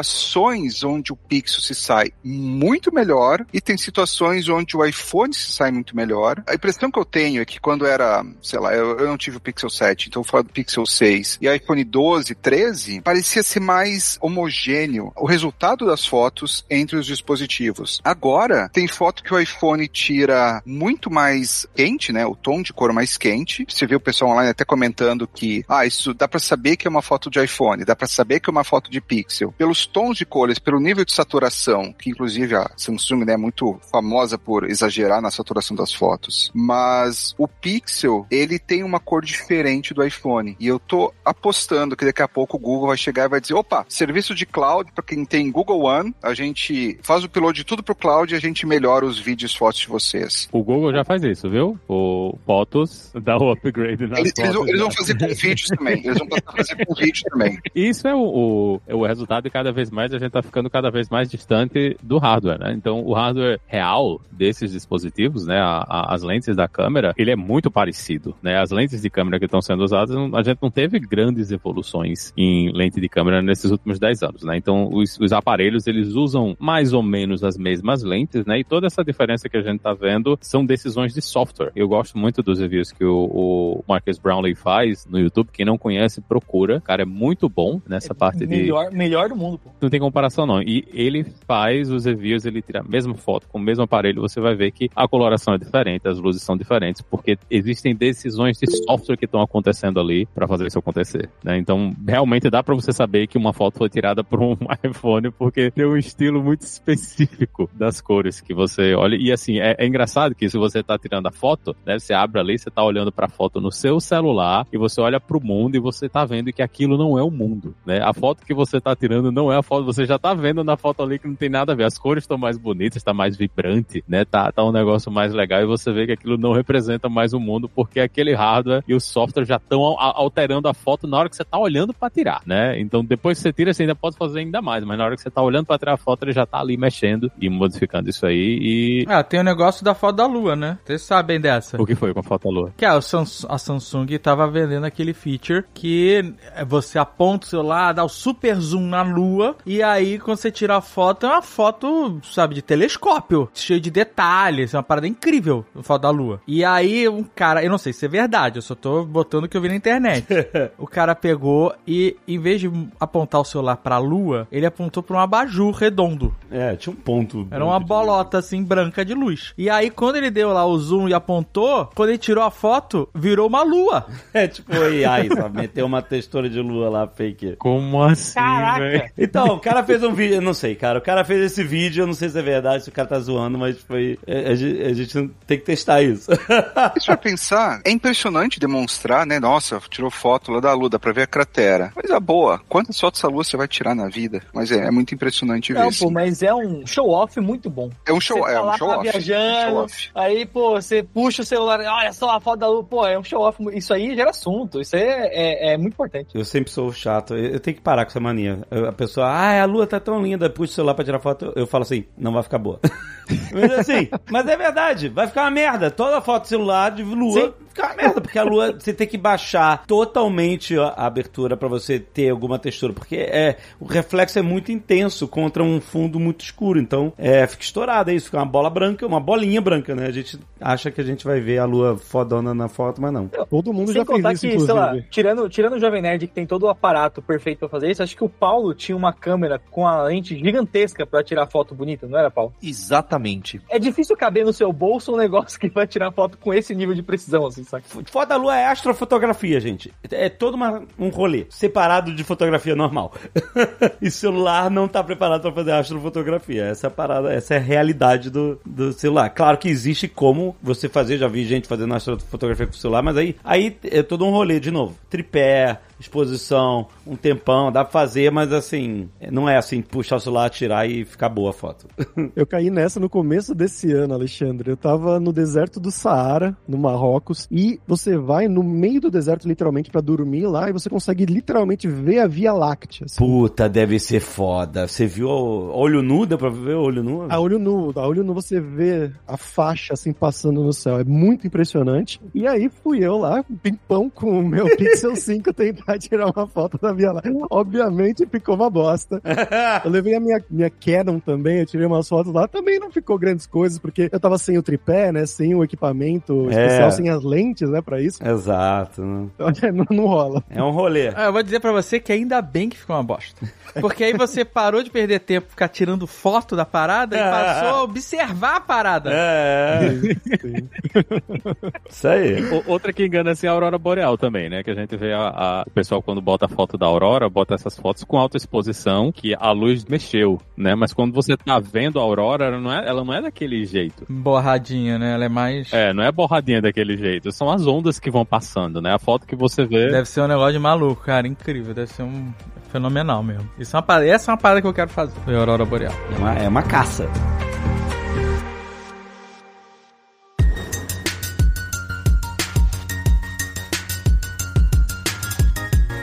situações onde o Pixel se sai muito melhor. E tem situações onde o iPhone se sai muito melhor. A impressão que eu tenho é que quando era, sei lá, eu, eu não tive o Pixel 7, então falar do Pixel 6 e iPhone 12, 13, parecia ser mais homogêneo o resultado das fotos entre os dispositivos. Agora, tem foto que o iPhone tira muito mais quente, né? O tom de cor mais quente. Você vê o pessoal online até comentando que, ah, isso dá pra saber que é uma foto de iPhone, dá pra saber que é uma foto de Pixel. Pelos tons de cores, pelo nível de saturação, que inclusive a Samsung né, é muito famosa por exagerar na saturação das fotos. Mas o Pixel, ele tem uma cor diferente do iPhone. E eu tô apostando que daqui a pouco o Google vai chegar e vai dizer: opa, serviço de cloud para quem tem Google One, a gente faz o upload de tudo pro cloud e a gente melhora os vídeos e fotos de vocês. O Google já faz isso, viu? O Fotos dá o upgrade nas Eles, eles vão, eles vão fazer com vídeos também. Eles vão fazer com vídeo também. Isso é o, o, é o resultado e cada vez mais a gente tá ficando cada vez mais distante do hardware, né? Então o hardware real desses dispositivos, né? a- a- as lentes da câmera, ele é muito parecido, né? As lentes de câmera que estão sendo usadas, a gente não teve grandes evoluções em lente de câmera nesses últimos 10 anos, né? Então os, os aparelhos, eles usam mais ou menos as mesmas lentes, né? E toda essa diferença que a gente tá vendo são decisões de software. Eu gosto muito dos reviews que o, o Marcus Brownlee faz no YouTube. Quem não conhece, procura. O cara é muito bom nessa parte de Melhor, melhor do mundo, pô. não tem comparação não. E ele faz os reviews, ele tira a mesma foto com o mesmo aparelho, você vai ver que a coloração é diferente, as luzes são diferentes, porque existem decisões de software que estão acontecendo ali para fazer isso acontecer. né? Então, realmente dá para você saber que uma foto foi tirada por um iPhone, porque tem um estilo muito específico das cores que você olha. E assim, é, é engraçado que se você tá tirando a foto, né, você abre ali, você tá olhando para a foto no seu celular e você olha para o mundo e você tá vendo que aquilo não é o mundo, né? A foto que você tá tirando não é a foto, você já tá vendo na foto ali que não tem nada a ver. As cores estão mais bonitas, tá mais vibrante, né? Tá, tá um negócio mais legal e você vê que aquilo não representa mais o mundo porque aquele hardware e o software já estão alterando a foto na hora que você tá olhando para tirar, né? Então depois que você tira, você ainda pode fazer ainda mais, mas na hora que você tá olhando para tirar a foto, ele já tá ali mexendo e modificando isso aí e Ah, tem o negócio da foto da lua, né? Vocês sabem dessa. o que foi com a foto da lua? Que a Samsung, tava vendendo aquele feature que você aponta o celular, dá o super zoom na lua, e aí quando você tira a foto, é uma foto, sabe, de telescópio, cheio de detalhes, é uma parada incrível, a foto da lua. E aí um cara, eu não sei se é verdade, eu só tô botando o que eu vi na internet. o cara pegou e, em vez de apontar o celular pra lua, ele apontou pra um abajur redondo. É, tinha um ponto. Era uma bolota assim branca de luz. E aí, quando ele deu lá o zoom e apontou, quando ele tirou a foto, virou uma lua. É tipo AI, só meteu uma textura de lua lá fake. Como assim, Caraca. velho? Então, o cara fez um vídeo, eu não sei, cara. O cara fez esse vídeo, eu não sei se é verdade, se o cara tá zoando, mas foi. A, a gente- a gente tem que testar isso. Se for pensar, é impressionante demonstrar, né? Nossa, tirou foto lá da Lua, dá pra ver a cratera. Coisa boa. Quantas fotos da Lua você vai tirar na vida? Mas é, é muito impressionante ver Não, isso. pô, mas é um show-off muito bom. É um show, Você é tá um lá, show tá off. viajando, show off. aí, pô, você puxa o celular, olha só a foto da lua, pô, é um show-off. Isso aí gera assunto, isso aí é, é, é muito importante. Eu sempre sou chato, eu, tenho que parar com essa mania. Eu- a pessoa, ah, a lua tá tão linda, puxa o celular pra tirar foto, eu falo assim, não vai ficar boa. mas assim, mas é verdade, vai ficar uma merda. Toda foto celular de lua Sim. fica uma merda, porque a lua você tem que baixar totalmente a abertura pra você ter alguma textura, porque é o reflexo é muito intenso contra um fundo muito escuro, então é, fica estourado, é isso, fica uma bola branca, uma bolinha branca, né? A gente acha que a gente vai ver a lua fodona na foto, mas não. Todo mundo Sem já fez contar isso, que, inclusive. sei lá, tirando, tirando o Jovem Nerd que tem todo o aparato perfeito pra fazer isso, acho que o Paulo tinha uma câmera com a lente gigantesca pra tirar foto bonita, não era, Paulo? Exatamente. É difícil caber no seu bolso um negócio que vai tirar foto com esse nível de precisão, assim, saca? Foto da lua é astrofotografia, gente. É todo uma- um rolê separado de fotografia normal. e celular não tá preparado pra fazer astrofotografia. Essa é a parada, essa é a realidade do, do celular. Claro que existe como você fazer, já vi gente fazendo astrofotografia com o celular, mas aí, aí é todo um rolê de novo. Tripé, exposição, um tempão, dá pra fazer, mas assim, não é assim, puxar o celular, tirar e ficar boa a foto. Eu caí nessa no começo desse ano, Alexandre. Eu tava no deserto do Saara, no Marrocos, e você vai no meio do deserto, literalmente, pra dormir lá, e você consegue literalmente ver a Via Láctea. assim. Puta, deve ser foda. Você viu o olho nu? Deu pra ver o olho nu? A olho nu, a olho nu você vê a faixa assim passando no céu. É muito impressionante. E aí fui eu lá, pimpão com o meu Pixel 5 tentar tirar uma foto da Via Láctea. Obviamente ficou uma bosta. Eu levei a minha, minha Canon também, eu tirei umas fotos lá, também não ficou grandes coisas, porque eu tava sem o tripé, né, sem o equipamento É. especial, sem as lentes, né, pra isso. Exato. né? Então, não, não rola. É um rolê. Ah, eu vou dizer pra você que ainda bem que ficou uma bosta. Porque aí você parou de perder tempo ficar tirando foto da parada e passou a observar a parada. É, isso aí. O- Outra que engana assim é a aurora boreal também, né? Que a gente vê a, a- o pessoal quando bota a foto da aurora, bota essas fotos com alta exposição, que a luz mexeu, né? Mas quando você tá vendo a aurora, ela não é, ela não é daquele jeito. Borradinha, né? Ela é mais. É, não é borradinha daquele jeito. São as ondas que vão passando, né? A foto que você vê. Deve ser um negócio de maluco, cara. Incrível. Deve ser um fenomenal mesmo. Isso é uma parada, essa é uma parada que eu quero fazer. A Aurora Boreal. É uma, é uma caça.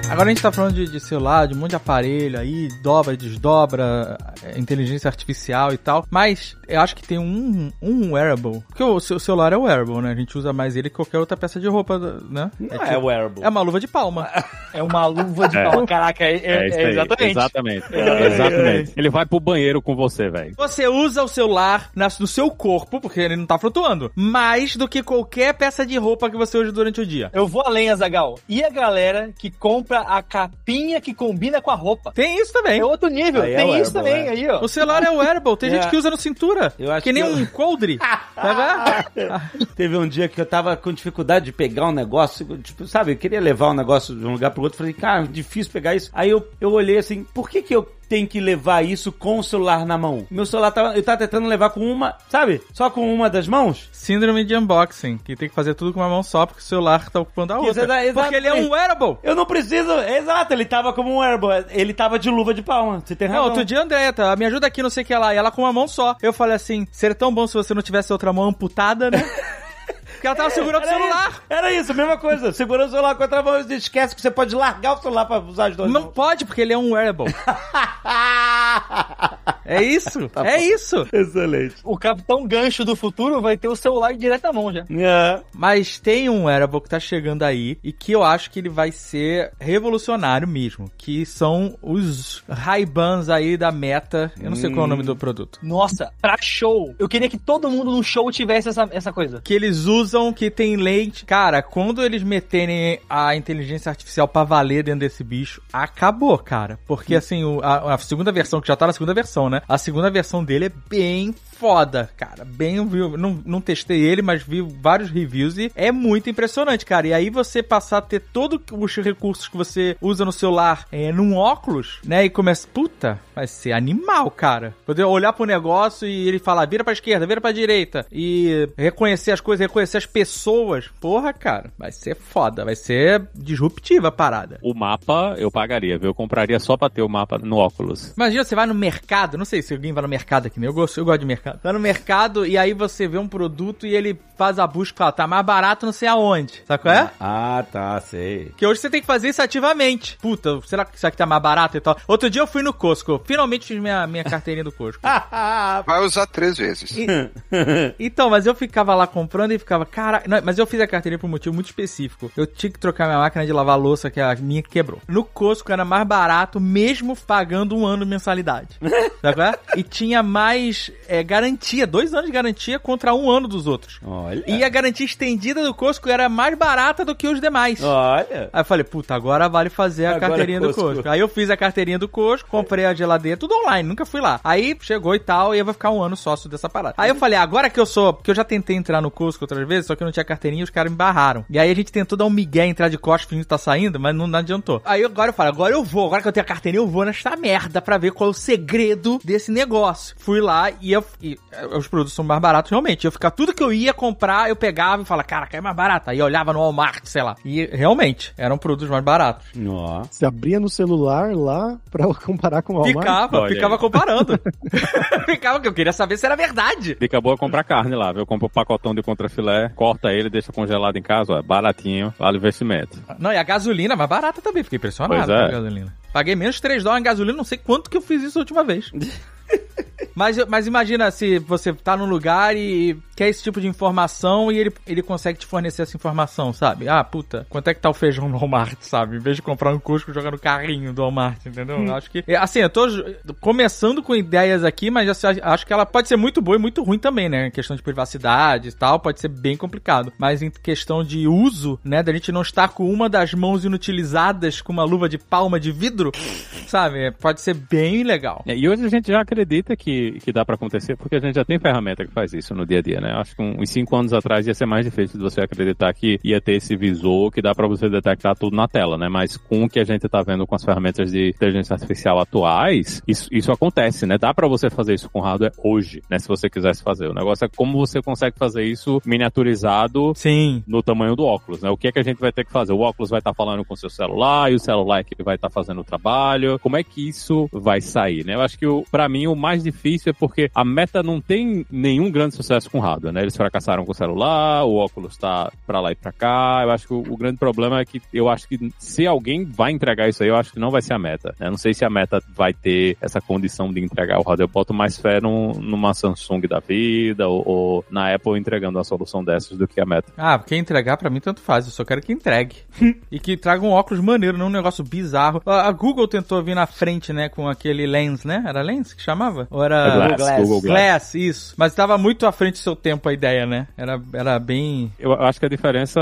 Agora a gente tá falando de, de celular, de um monte de aparelho aí, dobra e desdobra, é, inteligência artificial e tal. Mas eu acho que tem um, um wearable. Porque o seu celular é wearable, né? A gente usa mais ele que qualquer outra peça de roupa, né? Não é, é, tipo- wearable. é uma luva de palma. É uma luva de É. pau. Caraca, é, é- É é exatamente. Exatamente. Exatamente. Ele vai pro banheiro com você, velho. Você usa o celular na- no seu corpo, porque ele não tá flutuando, mais do que qualquer peça de roupa que você usa durante o dia. Eu vou além, Azagal. E a galera que compra a capinha que combina com a roupa? Tem isso também. É outro nível. Aí é Tem wearable, isso também é. aí, ó. O celular é wearable, tem É. gente que usa no cintura. Eu acho que nem que eu- um coldre. Tá Teve um dia que eu tava com dificuldade de pegar um negócio, tipo, sabe, eu queria levar um negócio de um lugar pro outro, falei, cara, difícil pegar isso. Aí eu, eu olhei assim, por que que eu tenho que levar isso com o celular na mão? Meu celular tava, eu tava tentando levar com uma, sabe, só com uma das mãos. Síndrome de unboxing, que tem que fazer tudo com uma mão só porque o celular tá ocupando a outra. porque ele é um wearable. Eu não preciso, exato, ele tava como um wearable, ele tava de luva de palma, você tem Não, razão. outro dia Andréia, tá, me ajuda aqui, não sei o que lá, e ela com uma mão só. Eu falei assim, seria tão bom se você não tivesse outra mão amputada, né? Porque ela tava segurando o celular. Isso, era isso, mesma coisa. Segurando o celular com a outra mão, esquece que você pode largar o celular pra usar as duas Não mãos. pode, porque ele é um wearable. É isso, é isso. Excelente. O Capitão Gancho do futuro vai ter o celular direto à mão já. É. Mas tem um wearable que tá chegando aí e que eu acho que ele vai ser revolucionário mesmo, que são os Ray-Bans aí da Meta. Eu não sei qual é o nome do produto. Nossa, pra show. Eu queria que todo mundo no show tivesse essa, essa coisa. Que eles usam, que tem lente. Cara, quando eles meterem a inteligência artificial pra valer dentro desse bicho, acabou, cara. Porque assim, o- a, a segunda versão, que já tá na segunda versão, né? A segunda versão dele é bem foda, cara. Bem? Não, não testei ele, mas vi vários reviews e é muito impressionante, cara. E aí você passar a ter todos os recursos que você usa no celular é, num óculos, né? E começa, puta, vai ser animal, cara. Poder olhar pro negócio e ele falar, vira pra esquerda, vira pra direita. E reconhecer as coisas, reconhecer as pessoas. Porra, cara, vai ser foda. Vai ser disruptiva a parada. O mapa eu pagaria, viu? Eu compraria só pra ter o mapa no óculos. Imagina, você vai no mercado, não sei se alguém vai no mercado aqui, né? Eu gosto, eu gosto de mercado. Tá no mercado e aí você vê um produto e ele faz a busca e fala, tá mais barato não sei aonde. Sabe qual é? Ah, tá, sei. Que hoje você tem que fazer isso ativamente. Puta, será que isso aqui tá mais barato e tal? Outro dia eu fui no Costco. Finalmente fiz minha, minha carteirinha do Costco. Vai usar três vezes. então, mas eu ficava lá comprando e ficava, cara, não, mas eu fiz a carteirinha por um motivo muito específico. Eu tinha que trocar minha máquina de lavar louça, que a minha quebrou. No Costco era mais barato, mesmo pagando um ano de mensalidade. Sabe é? E tinha mais é, garantia, dois anos de garantia contra um ano dos outros. Olha. E a garantia estendida do Costco era mais barata do que os demais. Olha. Aí eu falei, puta, agora vale fazer a Agora carteirinha do Costco. Costco. Aí eu fiz a carteirinha do Costco, comprei a geladeira, tudo online, nunca fui lá. Aí chegou e tal, e eu vou ficar um ano sócio dessa parada. Aí eu falei, agora que eu sou, porque eu já tentei entrar no Costco outras vezes, só que eu não tinha carteirinha e os caras me barraram. E aí a gente tentou dar um migué, entrar de costas, fingindo que tá saindo, mas não, não adiantou. Aí agora eu falo, agora eu vou, agora que eu tenho a carteirinha, eu vou nesta merda pra ver qual é o segredo desse negócio. Fui lá e, eu, e eh, os produtos são mais baratos realmente. Eu ficar tudo que eu ia comprar, eu pegava e falava, cara, é mais barato. Aí eu olhava no Walmart, sei lá. E realmente, eram produtos mais baratos. Ó. Você abria no celular lá pra comparar com o Walmart. Ficava, Olha ficava aí. comparando. ficava, que eu queria saber se era verdade. Fica boa comprar carne lá, viu? Compra o pacotão de contrafilé, corta ele, deixa congelado em casa, ó, baratinho, vale o investimento. Não, e a gasolina mais barata também. Fiquei impressionado Pois é. com a gasolina. Paguei menos de 3 dólares em gasolina, não sei quanto que eu fiz isso a última vez. Mas, mas imagina se você tá num lugar e quer esse tipo de informação e ele, ele consegue te fornecer essa informação, sabe? Ah, puta, quanto é que tá o feijão no Walmart, sabe? Em vez de comprar um Cusco, jogar no carrinho do Walmart, entendeu? Eu Acho que... é, Assim, eu tô começando com ideias aqui, mas assim, acho que ela pode ser muito boa e muito ruim também, né? Em questão de privacidade e tal, pode ser bem complicado. Mas em questão de uso, né? Da gente não estar com uma das mãos inutilizadas com uma luva de palma de vidro, sabe? Pode ser bem legal. É, E hoje a gente já acredita que, que dá pra acontecer, porque a gente já tem ferramenta que faz isso no dia a dia, né? Acho que uns cinco anos atrás ia ser mais difícil de você acreditar que ia ter esse visor que dá pra você detectar tudo na tela, né? Mas com o que a gente tá vendo com as ferramentas de inteligência artificial atuais, isso, isso acontece, né? Dá pra você fazer isso com hardware hoje, né? Se você quisesse fazer. O negócio é como você consegue fazer isso miniaturizado Sim. no tamanho do óculos, né? O que é que a gente vai ter que fazer? O óculos vai estar falando com o seu celular e o celular é que vai estar fazendo o trabalho. Como é que isso vai sair, né? Eu acho que para mim o mais difícil é porque a Meta não tem nenhum grande sucesso com hardware, né? Eles fracassaram com o celular, o óculos tá pra lá e pra cá. Eu acho que o, o grande problema é que eu acho que se alguém vai entregar isso aí, eu acho que não vai ser a Meta. Né? Não sei se a Meta vai ter essa condição de entregar o hardware. Eu boto mais fé num- numa Samsung da vida ou, ou na Apple entregando uma solução dessas do que a Meta. Ah, quem entregar pra mim tanto faz, eu só quero que entregue. e que traga um óculos maneiro, não um negócio bizarro. A a Google tentou vir na frente, né, com aquele Lens, né? Era Lens que chamava? Ou era É Glass, Google Glass. Glass, isso. Mas tava muito à frente do seu tempo a ideia, né? Era, era bem. Eu acho que a diferença,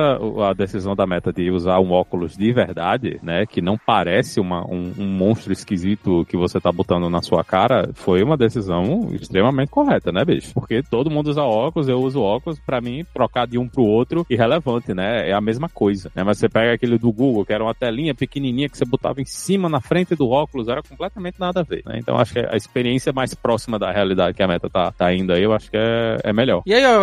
a decisão da Meta de usar um óculos de verdade, né, que não parece uma- um, um monstro esquisito que você tá botando na sua cara, foi uma decisão extremamente correta, né, bicho? Porque todo mundo usa óculos, eu uso óculos, pra mim, trocar de um pro outro, irrelevante, né? É a mesma coisa, né? Mas você pega aquele do Google, que era uma telinha pequenininha que você botava em cima, na frente do óculos, era completamente nada a ver, né? Então acho que a experiência mais próxima da realidade que a Meta tá, tá indo aí, eu acho que é, é melhor. E aí, ó,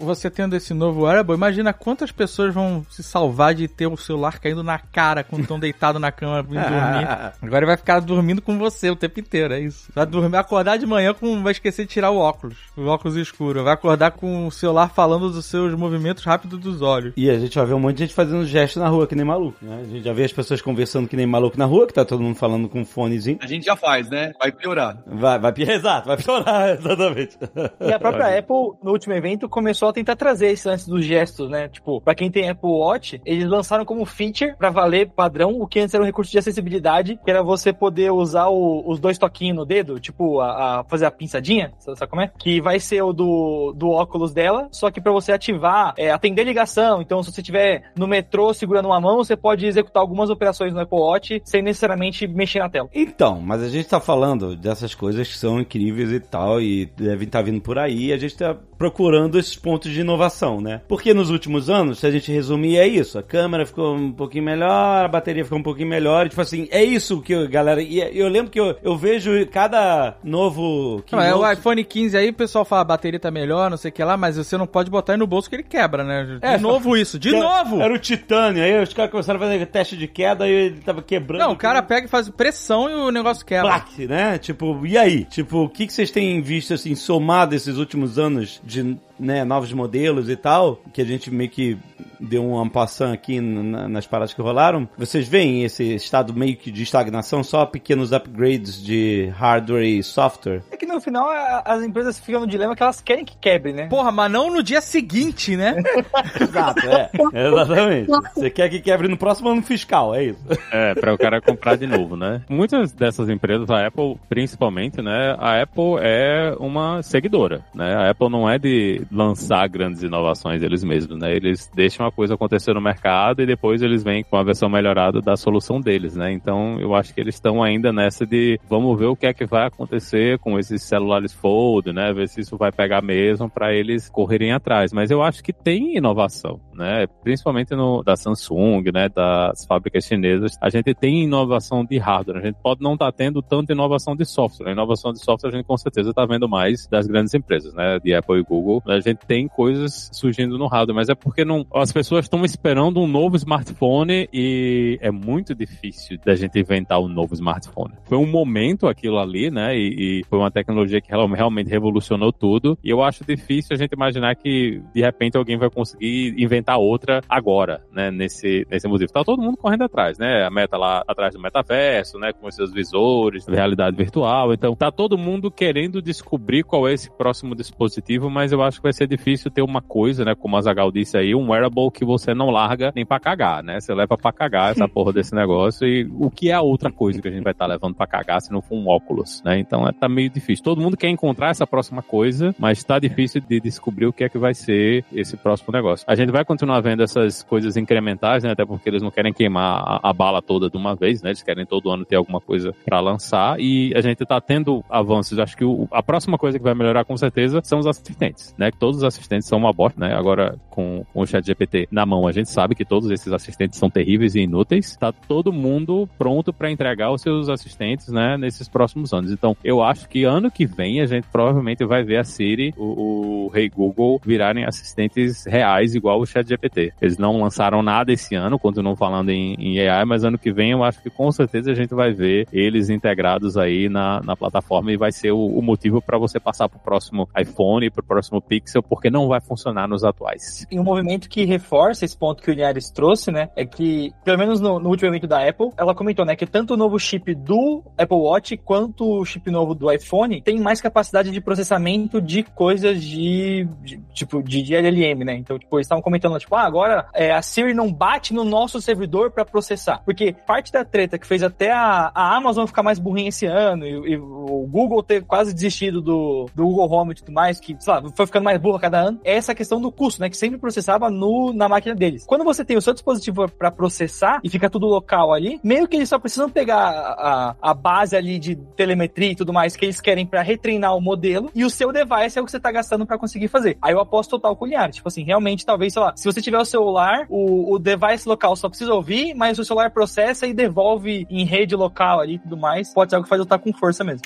você tendo esse novo wearable, imagina quantas pessoas vão se salvar de ter o celular caindo na cara quando estão deitados na cama dormir. Agora ele vai ficar dormindo com você o tempo inteiro, é isso. Vai dormir, vai acordar de manhã com. Vai esquecer de tirar o óculos. O óculos escuro. Vai acordar com o celular falando dos seus movimentos rápidos dos olhos. E a gente vai ver um monte de gente fazendo gesto na rua, que nem maluco, né? A gente já vê as pessoas conversando que nem maluco na rua, que tá todo mundo falando com um fonezinho. A gente já faz, né? Vai piorar. Vai, vai piorar, exato, vai piorar, exatamente. E a própria Apple, no último evento, começou a tentar trazer esse lance dos gestos, né? Tipo, pra quem tem Apple Watch, eles lançaram como feature pra valer padrão o que antes era um recurso de acessibilidade, que era você poder usar o- os dois toquinhos no dedo, tipo, a, a fazer a pinçadinha, sabe, sabe como é? Que vai ser o do, do óculos dela, só que pra você ativar, é, atender ligação. Então, se você estiver no metrô segurando uma mão, você pode executar algumas operações no Apple Watch sem necessariamente mexer na tela. Então, mas a gente tá falando dessas coisas que são incríveis incríveis e tal, e devem estar vindo por aí, a gente tá procurando esses pontos de inovação, né? Porque nos últimos anos, se a gente resumir, é isso. A câmera ficou um pouquinho melhor, a bateria ficou um pouquinho melhor, e, tipo assim, é isso que a galera... E eu lembro que eu, eu vejo cada novo... Não, é o iPhone 15 aí, o pessoal fala a bateria tá melhor, não sei o que lá, mas você não pode botar aí no bolso que ele quebra, né? De É, novo isso, de novo! Era o titânio, aí os caras começaram a fazer teste de queda e ele tava quebrando. Não, o cara pega e faz pressão e o negócio quebra. Black, né? Tipo, e aí? Tipo, o que, que vocês têm visto, assim, somado esses últimos anos de legend né, novos modelos e tal, que a gente meio que deu um ampassão aqui na- nas paradas que rolaram. Vocês veem esse estado meio que de estagnação, só pequenos upgrades de hardware e software? É que no final as empresas ficam no dilema que elas querem que quebre, né? Porra, mas não no dia seguinte, né? Exato, é. Exatamente. Você quer que quebre no próximo ano fiscal, é isso. É, para o cara comprar de novo, né? Muitas dessas empresas, a Apple principalmente, né? A Apple é uma seguidora, né? A Apple não é de lançar grandes inovações eles mesmos, né? Eles deixam a coisa acontecer no mercado e depois eles vêm com a versão melhorada da solução deles, né? Então eu acho que eles estão ainda nessa de vamos ver o que é que vai acontecer com esses celulares fold, né? Ver se isso vai pegar mesmo para eles correrem atrás. Mas eu acho que tem inovação, né? Principalmente no da Samsung, né? Das fábricas chinesas, a gente tem inovação de hardware. A gente pode não estar tendo tanta inovação de software. A inovação de software a gente com certeza está vendo mais das grandes empresas, né? De Apple e Google. A gente tem coisas surgindo no hardware, mas é porque não, as pessoas estão esperando um novo smartphone e é muito difícil da gente inventar um novo smartphone. Foi um momento aquilo ali, né? E, e foi uma tecnologia que real- realmente revolucionou tudo. E eu acho difícil a gente imaginar que de repente alguém vai conseguir inventar outra agora, né? Nesse, nesse motivo. Tá todo mundo correndo atrás, né? A meta lá atrás do metaverso, né? Com os seus visores, realidade virtual. Então tá todo mundo querendo descobrir qual é esse próximo dispositivo, mas eu acho vai ser difícil ter uma coisa, né? Como a Zagal disse aí, um wearable que você não larga nem pra cagar, né? Você leva pra cagar essa porra desse negócio e o que é a outra coisa que a gente vai estar levando pra cagar se não for um óculos, né? Então é, tá meio difícil. Todo mundo quer encontrar essa próxima coisa, mas tá difícil de descobrir o que é que vai ser esse próximo negócio. A gente vai continuar vendo essas coisas incrementais, né? Até porque eles não querem queimar a, a bala toda de uma vez, né? Eles querem todo ano ter alguma coisa pra lançar e a gente tá tendo avanços. Acho que o- a próxima coisa que vai melhorar com certeza são os assistentes, né? Todos os assistentes são uma bosta, né? Agora com, com o chat GPT na mão, a gente sabe que todos esses assistentes são terríveis e inúteis. Tá todo mundo pronto pra entregar os seus assistentes, né? Nesses próximos anos. Então, eu acho que ano que vem a gente provavelmente vai ver a Siri, o, o Rei Google virarem assistentes reais igual o chat GPT. Eles não lançaram nada esse ano, continuam falando em, em AI, mas ano que vem eu acho que com certeza a gente vai ver eles integrados aí na, na plataforma e vai ser o, o motivo para você passar pro próximo iPhone, pro próximo Pixel, porque não vai funcionar nos atuais. E um movimento que reforça esse ponto que o Linhares trouxe, né? É que, pelo menos no, no último evento da Apple, ela comentou, né? Que tanto o novo chip do Apple Watch quanto o chip novo do iPhone tem mais capacidade de processamento de coisas de, de- tipo, de, de LLM, né? Então, tipo, eles estavam comentando, tipo, ah, agora é, a Siri não bate no nosso servidor pra processar. Porque parte da treta que fez até a, a Amazon ficar mais burrinha esse ano e, e o Google ter quase desistido do, do Google Home e tudo mais, que, sei lá, foi ficando mais burro a cada ano, é essa questão do custo, né? Que sempre processava no, na máquina deles. Quando você tem o seu dispositivo pra processar e fica tudo local ali, meio que eles só precisam pegar a, a, base ali de telemetria e tudo mais que eles querem pra retreinar o modelo e o seu device é o que você tá gastando pra conseguir fazer. Aí eu aposto total com o Linhares. Tipo assim, realmente, talvez, sei lá, se você tiver o celular, o, o device local só precisa ouvir, mas o celular processa e devolve em rede local ali e tudo mais. Pode ser algo que faz eu estar com força mesmo.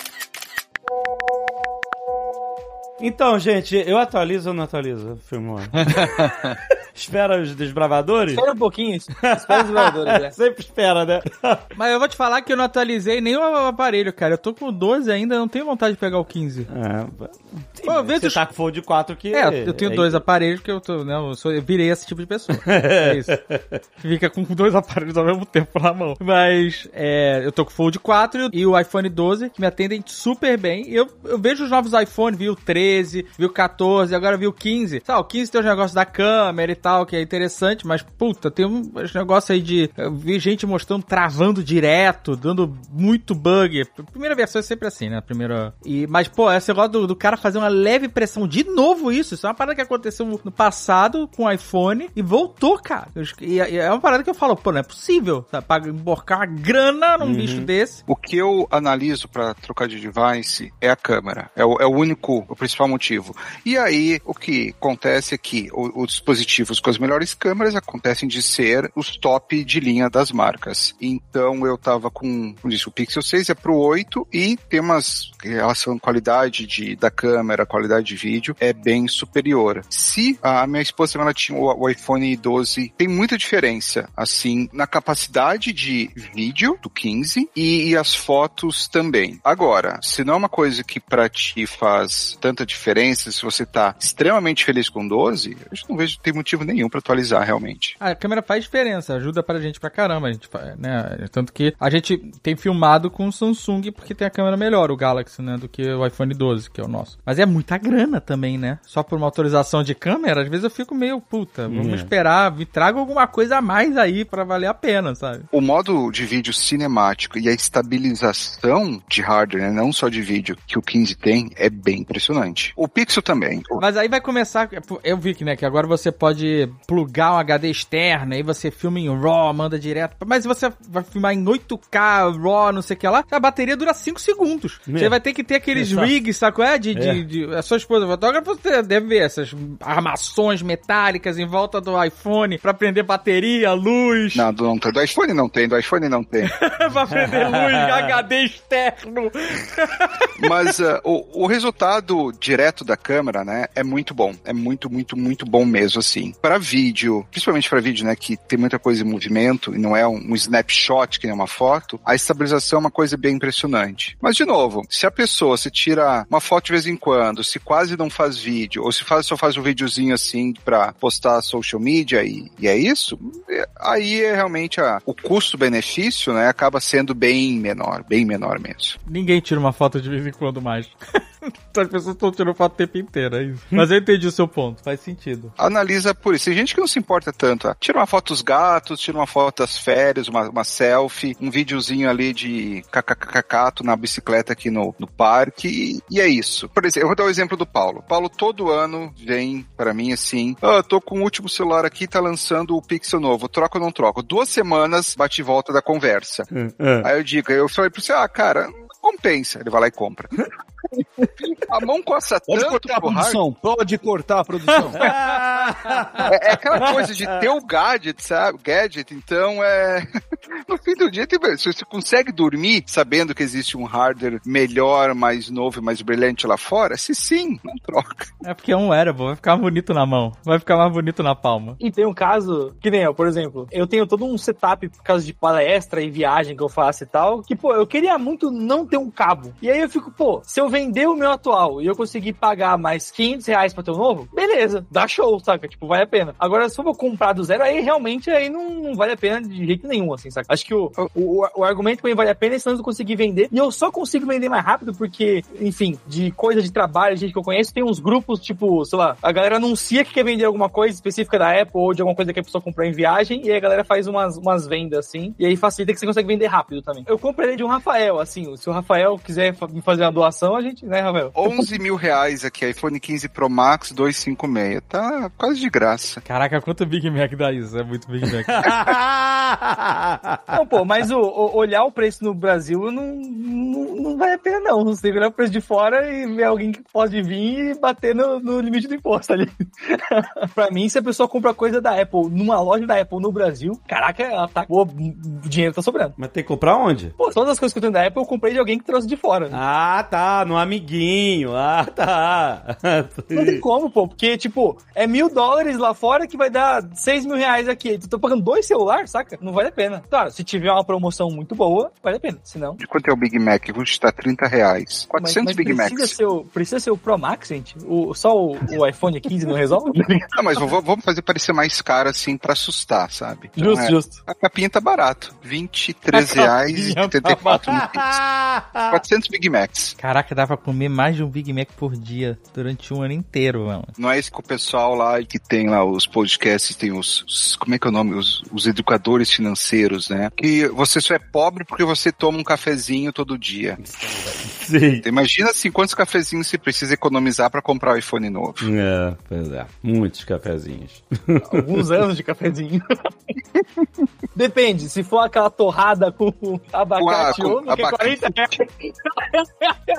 Então, gente, eu atualizo ou não atualizo, Firmão? espera os desbravadores? Espera um pouquinho, espera os jogadores, né? Sempre espera, né? Mas eu vou te falar que eu não atualizei nem o aparelho, cara. Eu tô com o 12 ainda, não tenho vontade de pegar o 15. É, Pô, eu você tá com Fold 4 que... É, eu tenho dois aparelhos que eu tô, né, eu, sou, eu virei esse tipo de pessoa. É isso. Fica com dois aparelhos ao mesmo tempo na mão. Mas, é, eu tô com o Fold 4 e o iPhone 12, que me atendem super bem. E eu, eu vejo os novos iPhone, vi o 13, vi o 14, agora vi o 15. Sabe, o 15 tem os negócios da câmera e tal. Tal, que é interessante, mas puta, tem um negócio aí de. Eu vi gente mostrando travando direto, dando muito bug. A primeira versão é sempre assim, né? Primeira. E, mas, pô, esse negócio do, do cara fazer uma leve pressão. De novo, isso. Isso é uma parada que aconteceu no passado com o iPhone e voltou, cara. E, e é uma parada que eu falo, pô, não é possível, sabe? Pra emborcar uma grana num bicho desse. O que eu analiso pra trocar de device é a câmera. É o, é o único, o principal motivo. E aí, o que acontece é que o- os dispositivos com as melhores câmeras acontecem de ser os top de linha das marcas. Então, eu tava com, como disse, o Pixel 6 é pro 8 e tem umas relação qualidade de, da câmera, qualidade de vídeo, é bem superior. Se a minha esposa ela tinha o, o iPhone 12, tem muita diferença, assim, na capacidade de vídeo do 15 e, e as fotos também. Agora, se não é uma coisa que pra ti faz tanta diferença, se você tá extremamente feliz com o 12, eu não vejo tem motivo nenhum pra atualizar realmente. A câmera faz diferença, ajuda pra gente pra caramba, a gente, né? Tanto que a gente tem filmado com o Samsung porque tem a câmera melhor, o Galaxy, né, do que o iPhone 12, que é o nosso. Mas é muita grana também, né? Só por uma autorização de câmera, às vezes eu fico meio, puta, vamos É. esperar, me traga alguma coisa a mais aí pra valer a pena, sabe? O modo de vídeo cinemático e a estabilização de hardware, né, não só de vídeo, que o 15 tem, é bem impressionante. O Pixel também. Mas aí vai começar. Eu vi que, né, que agora você pode plugar um HD externo, aí você filma em RAW, manda direto. Mas se você vai filmar em 8K, RAW, não sei o que lá, a bateria dura 5 segundos. É. Você vai ter que ter aqueles Exato. rigs, saco? É, de, de, É. de- A sua esposa fotógrafa, você deve ver essas armações metálicas em volta do iPhone pra prender bateria, luz, Não, do, não tem. Do iPhone não tem, do iPhone não tem. pra prender luz, HD externo. Mas ah, o, o resultado direto da câmera, né, é muito bom. É muito, muito, muito bom mesmo, assim. Para vídeo, principalmente para vídeo, né, que tem muita coisa em movimento e não é um, um snapshot que nem uma foto, a estabilização é uma coisa bem impressionante. Mas, de novo, se a pessoa se tira uma foto de vez em quando, se quase não faz vídeo, ou se faz, só faz um videozinho assim pra postar social media e, e é isso, é- aí é realmente a, o custo-benefício, né, acaba sendo bem menor, bem menor mesmo. Ninguém tira uma foto de vez em quando mais. As pessoas estão tirando foto o tempo inteiro, é isso. Mas eu entendi o seu ponto, faz sentido. analisa por isso. Tem gente que não se importa tanto. ah, Tira uma foto dos gatos, tira uma foto das férias, uma, uma selfie, um videozinho ali de cacacacato na bicicleta aqui no, no parque, e, e é isso. Por exemplo, eu vou dar o exemplo do Paulo. Paulo todo ano vem pra mim assim, ah, tô com o último celular aqui, tá lançando o Pixel novo, troco ou não troco? Duas semanas, bate e volta da conversa. Aí eu digo, eu falei pra você, ah, cara, compensa. Ele vai lá e compra. A mão coça Pode tanto cortar a produção. Pode cortar a produção. É, é aquela coisa de ter o gadget, sabe? Gadget, então é. No fim do dia, se você consegue dormir sabendo que existe um hardware melhor, mais novo e mais brilhante lá fora, se sim, não troca. É porque é um wearable, vai ficar bonito na mão. Vai ficar mais bonito na palma. E tem um caso, que nem eu, por exemplo, eu tenho todo um setup por causa de palestra e viagem que eu faço e tal, que, pô, eu queria muito não ter um cabo. E aí eu fico, pô, se eu vender o meu atual e eu conseguir pagar mais 500 reais pra ter um novo, beleza, dá show, saca? Tipo, vale a pena. Agora, se eu vou comprar do zero, aí realmente aí não, não vale a pena de jeito nenhum, assim, saca? Acho que o, o, o argumento que vale a pena é se eu conseguir vender. E eu só consigo vender mais rápido porque, enfim, de coisa de trabalho, gente que eu conheço, tem uns grupos, tipo, sei lá, a galera anuncia que quer vender alguma coisa específica da Apple ou de alguma coisa que a pessoa comprou em viagem, e aí a galera faz umas, umas vendas assim, e aí facilita que você consegue vender rápido também. Eu comprei de um Rafael, assim, se o Rafael quiser me fazer uma doação, a gente, né, Rafael? 11 mil reais aqui, iPhone 15 Pro Max 256. Tá quase de graça. Caraca, quanto Big Mac dá isso? É muito Big Mac. Não, pô, mas o, o- olhar o preço no Brasil não, não, não vale a pena, não. Você tem que olhar o preço de fora e ver alguém que pode vir e bater no, no limite do imposto ali. pra mim, se a pessoa compra coisa da Apple numa loja da Apple no Brasil, caraca, ela tá. Pô, o dinheiro tá sobrando. Mas tem que comprar onde? Pô, todas as coisas que eu tenho da Apple eu comprei de alguém que trouxe de fora. Ah, tá, no amiguinho. Ah, tá. Não tem como, pô, porque, tipo, é mil dólares lá fora que vai dar seis mil reais aqui. Tu tá pagando dois celulares, saca? Não vale a pena. Claro, se tiver uma promoção muito boa, vale a pena. Se não, De quanto é o Big Mac? Custa 30 reais. 400 mas, mas Big precisa Macs. Ser o, precisa ser o Pro Max, gente? O, só o, o iPhone 15 não resolve? Não, mas vamos vamos fazer parecer mais caro assim pra assustar, sabe? Então, justo, é, justo. A capinha tá barato. 23 reais e capinha tá 74 reais. 400 Big Macs. Caraca, dá pra comer mais de um Big Mac por dia durante um ano inteiro, mano. Não é isso que o pessoal lá que tem lá os podcasts, tem os, os- como é que é o nome? Os, os educadores financeiros, né? Que você só é pobre porque você toma um cafezinho todo dia. Sim. Então, imagina assim, quantos cafezinhos você precisa economizar pra comprar o iPhone novo. É, pois é. Muitos cafezinhos. Alguns anos de cafezinho. Depende, se for aquela torrada com abacate Com a- ou com não, que é abacate. 40 reais.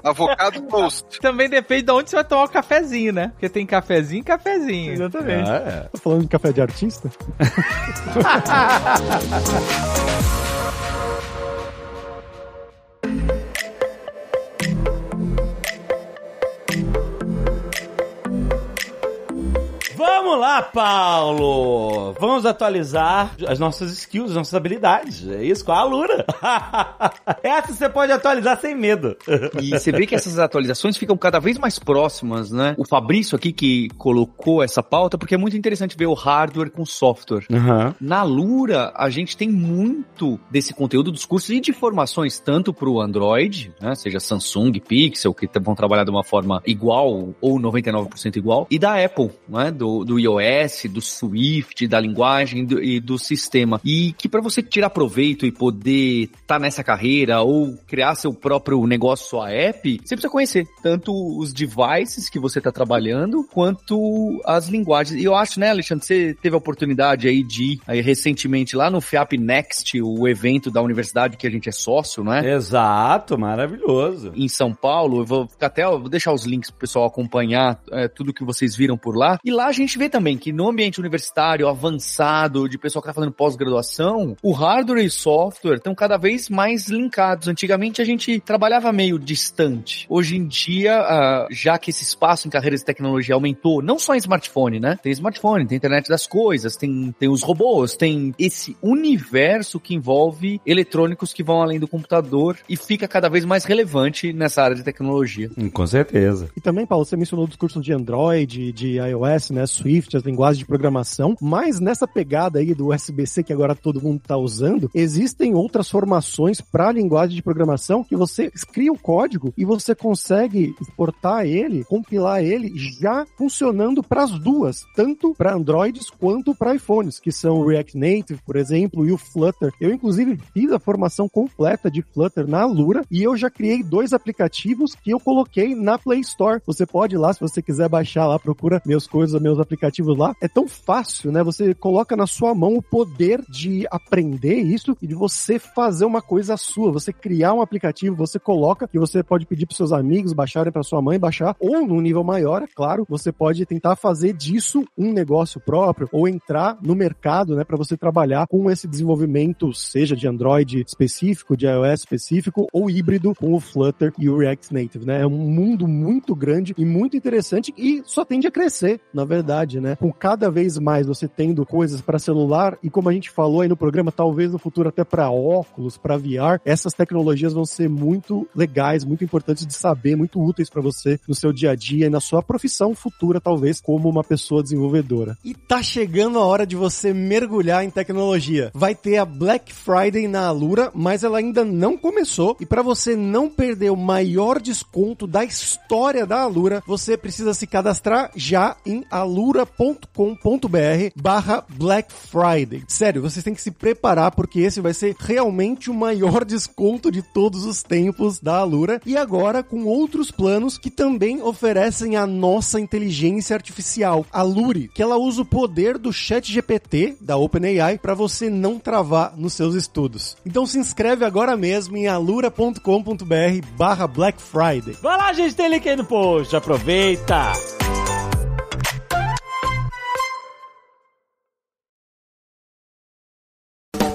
Avocado toast. Também depende de onde você vai tomar o cafezinho, né? Porque tem cafezinho e cafezinho. Exatamente. Ah, é. Tá falando de café de artista? Vamos lá, Paulo! Vamos atualizar as nossas skills, as nossas habilidades. É isso, com a Alura. Essa você pode atualizar sem medo. E você vê que essas atualizações ficam cada vez mais próximas, né? O Fabrício aqui que colocou essa pauta, porque é muito interessante ver o hardware com software. Uhum. Na Lura, a gente tem muito desse conteúdo dos cursos e de formações, tanto para o Android, né, seja Samsung, Pixel, que vão trabalhar de uma forma igual ou 99% igual, e da Apple, né, do, do iOS, do Swift, da linguagem do- e do sistema. E que para você tirar proveito e poder estar nessa carreira ou criar seu próprio negócio, sua app, você precisa conhecer tanto os devices que você está trabalhando, quanto as linguagens. E eu acho, né, Alexandre, você teve a oportunidade aí de ir aí, recentemente lá no FIAP Next, o evento da universidade que a gente é sócio, não é? Exato, maravilhoso. Em São Paulo, eu vou ficar até, eu vou deixar os links pro pessoal acompanhar é, tudo que vocês viram por lá. E lá a gente vê também que no ambiente universitário avançado, de pessoal que tá fazendo pós-graduação, o hardware e o software estão cada vez mais linkados. Antigamente a gente trabalhava meio distante. Hoje em dia, ah, já que esse espaço em carreiras de tecnologia aumentou, não só em smartphone, né? Tem smartphone, tem internet das coisas, tem, tem os robôs, tem esse universo que envolve eletrônicos que vão além do computador e fica cada vez mais relevante nessa área de tecnologia. Com certeza. E também, Paulo, você mencionou dos cursos de Android, de iOS, né, Swift, as linguagens de programação, mas nessa pegada aí do SBC que agora todo mundo tá usando, existem outras formações para linguagem de programação que você cria o código e você consegue exportar ele, compilar ele já funcionando para as duas, tanto para Androids quanto para iPhones, que são o React Native, por exemplo, e o Flutter. Eu inclusive fiz a formação completa de Flutter na Alura e eu já criei dois aplicativos que eu coloquei na Play Store. Você pode ir lá, se você quiser baixar lá, procura meus coisas, meus aplicativos lá. É tão fácil, né? Você coloca na sua mão o poder de aprender isso e de você fazer uma coisa sua. Você criar um aplicativo, você coloca e você pode pedir para seus amigos baixarem para sua mãe baixar ou num nível maior, é claro, você pode tentar fazer disso um negócio próprio ou entrar no mercado, né, para você trabalhar com esse desenvolvimento, seja de Android específico, de iOS específico ou híbrido com o Flutter e o React Native, né? É um mundo muito grande e muito interessante e só tende a crescer, na verdade, né? Com cada vez mais você tendo coisas para celular e como a gente falou aí no programa, talvez no futuro até para óculos, para VR, essas tecnologias vão ser muito legais, muito importantes de saber, muito úteis para você no seu dia a dia e na sua profissão futura, talvez, como uma pessoa desenvolvedora. E tá chegando a hora de você mergulhar em tecnologia. Vai ter a Black Friday na Alura, mas ela ainda não começou. E para você não perder o maior desconto da história da Alura, você precisa se cadastrar já em alura.com.br barra Black Friday. Sério, vocês têm que se preparar porque esse vai ser realmente o maior desconto de todos os tempos da Alura. E agora com outros planos que também oferecem a nossa inteligência artificial, a Luri, que ela usa o poder do chat GPT da OpenAI para você não travar nos seus estudos. Então se inscreve agora mesmo em alura.com.br barra Black Friday. Vai lá, gente, tem link aí no post. Aproveita!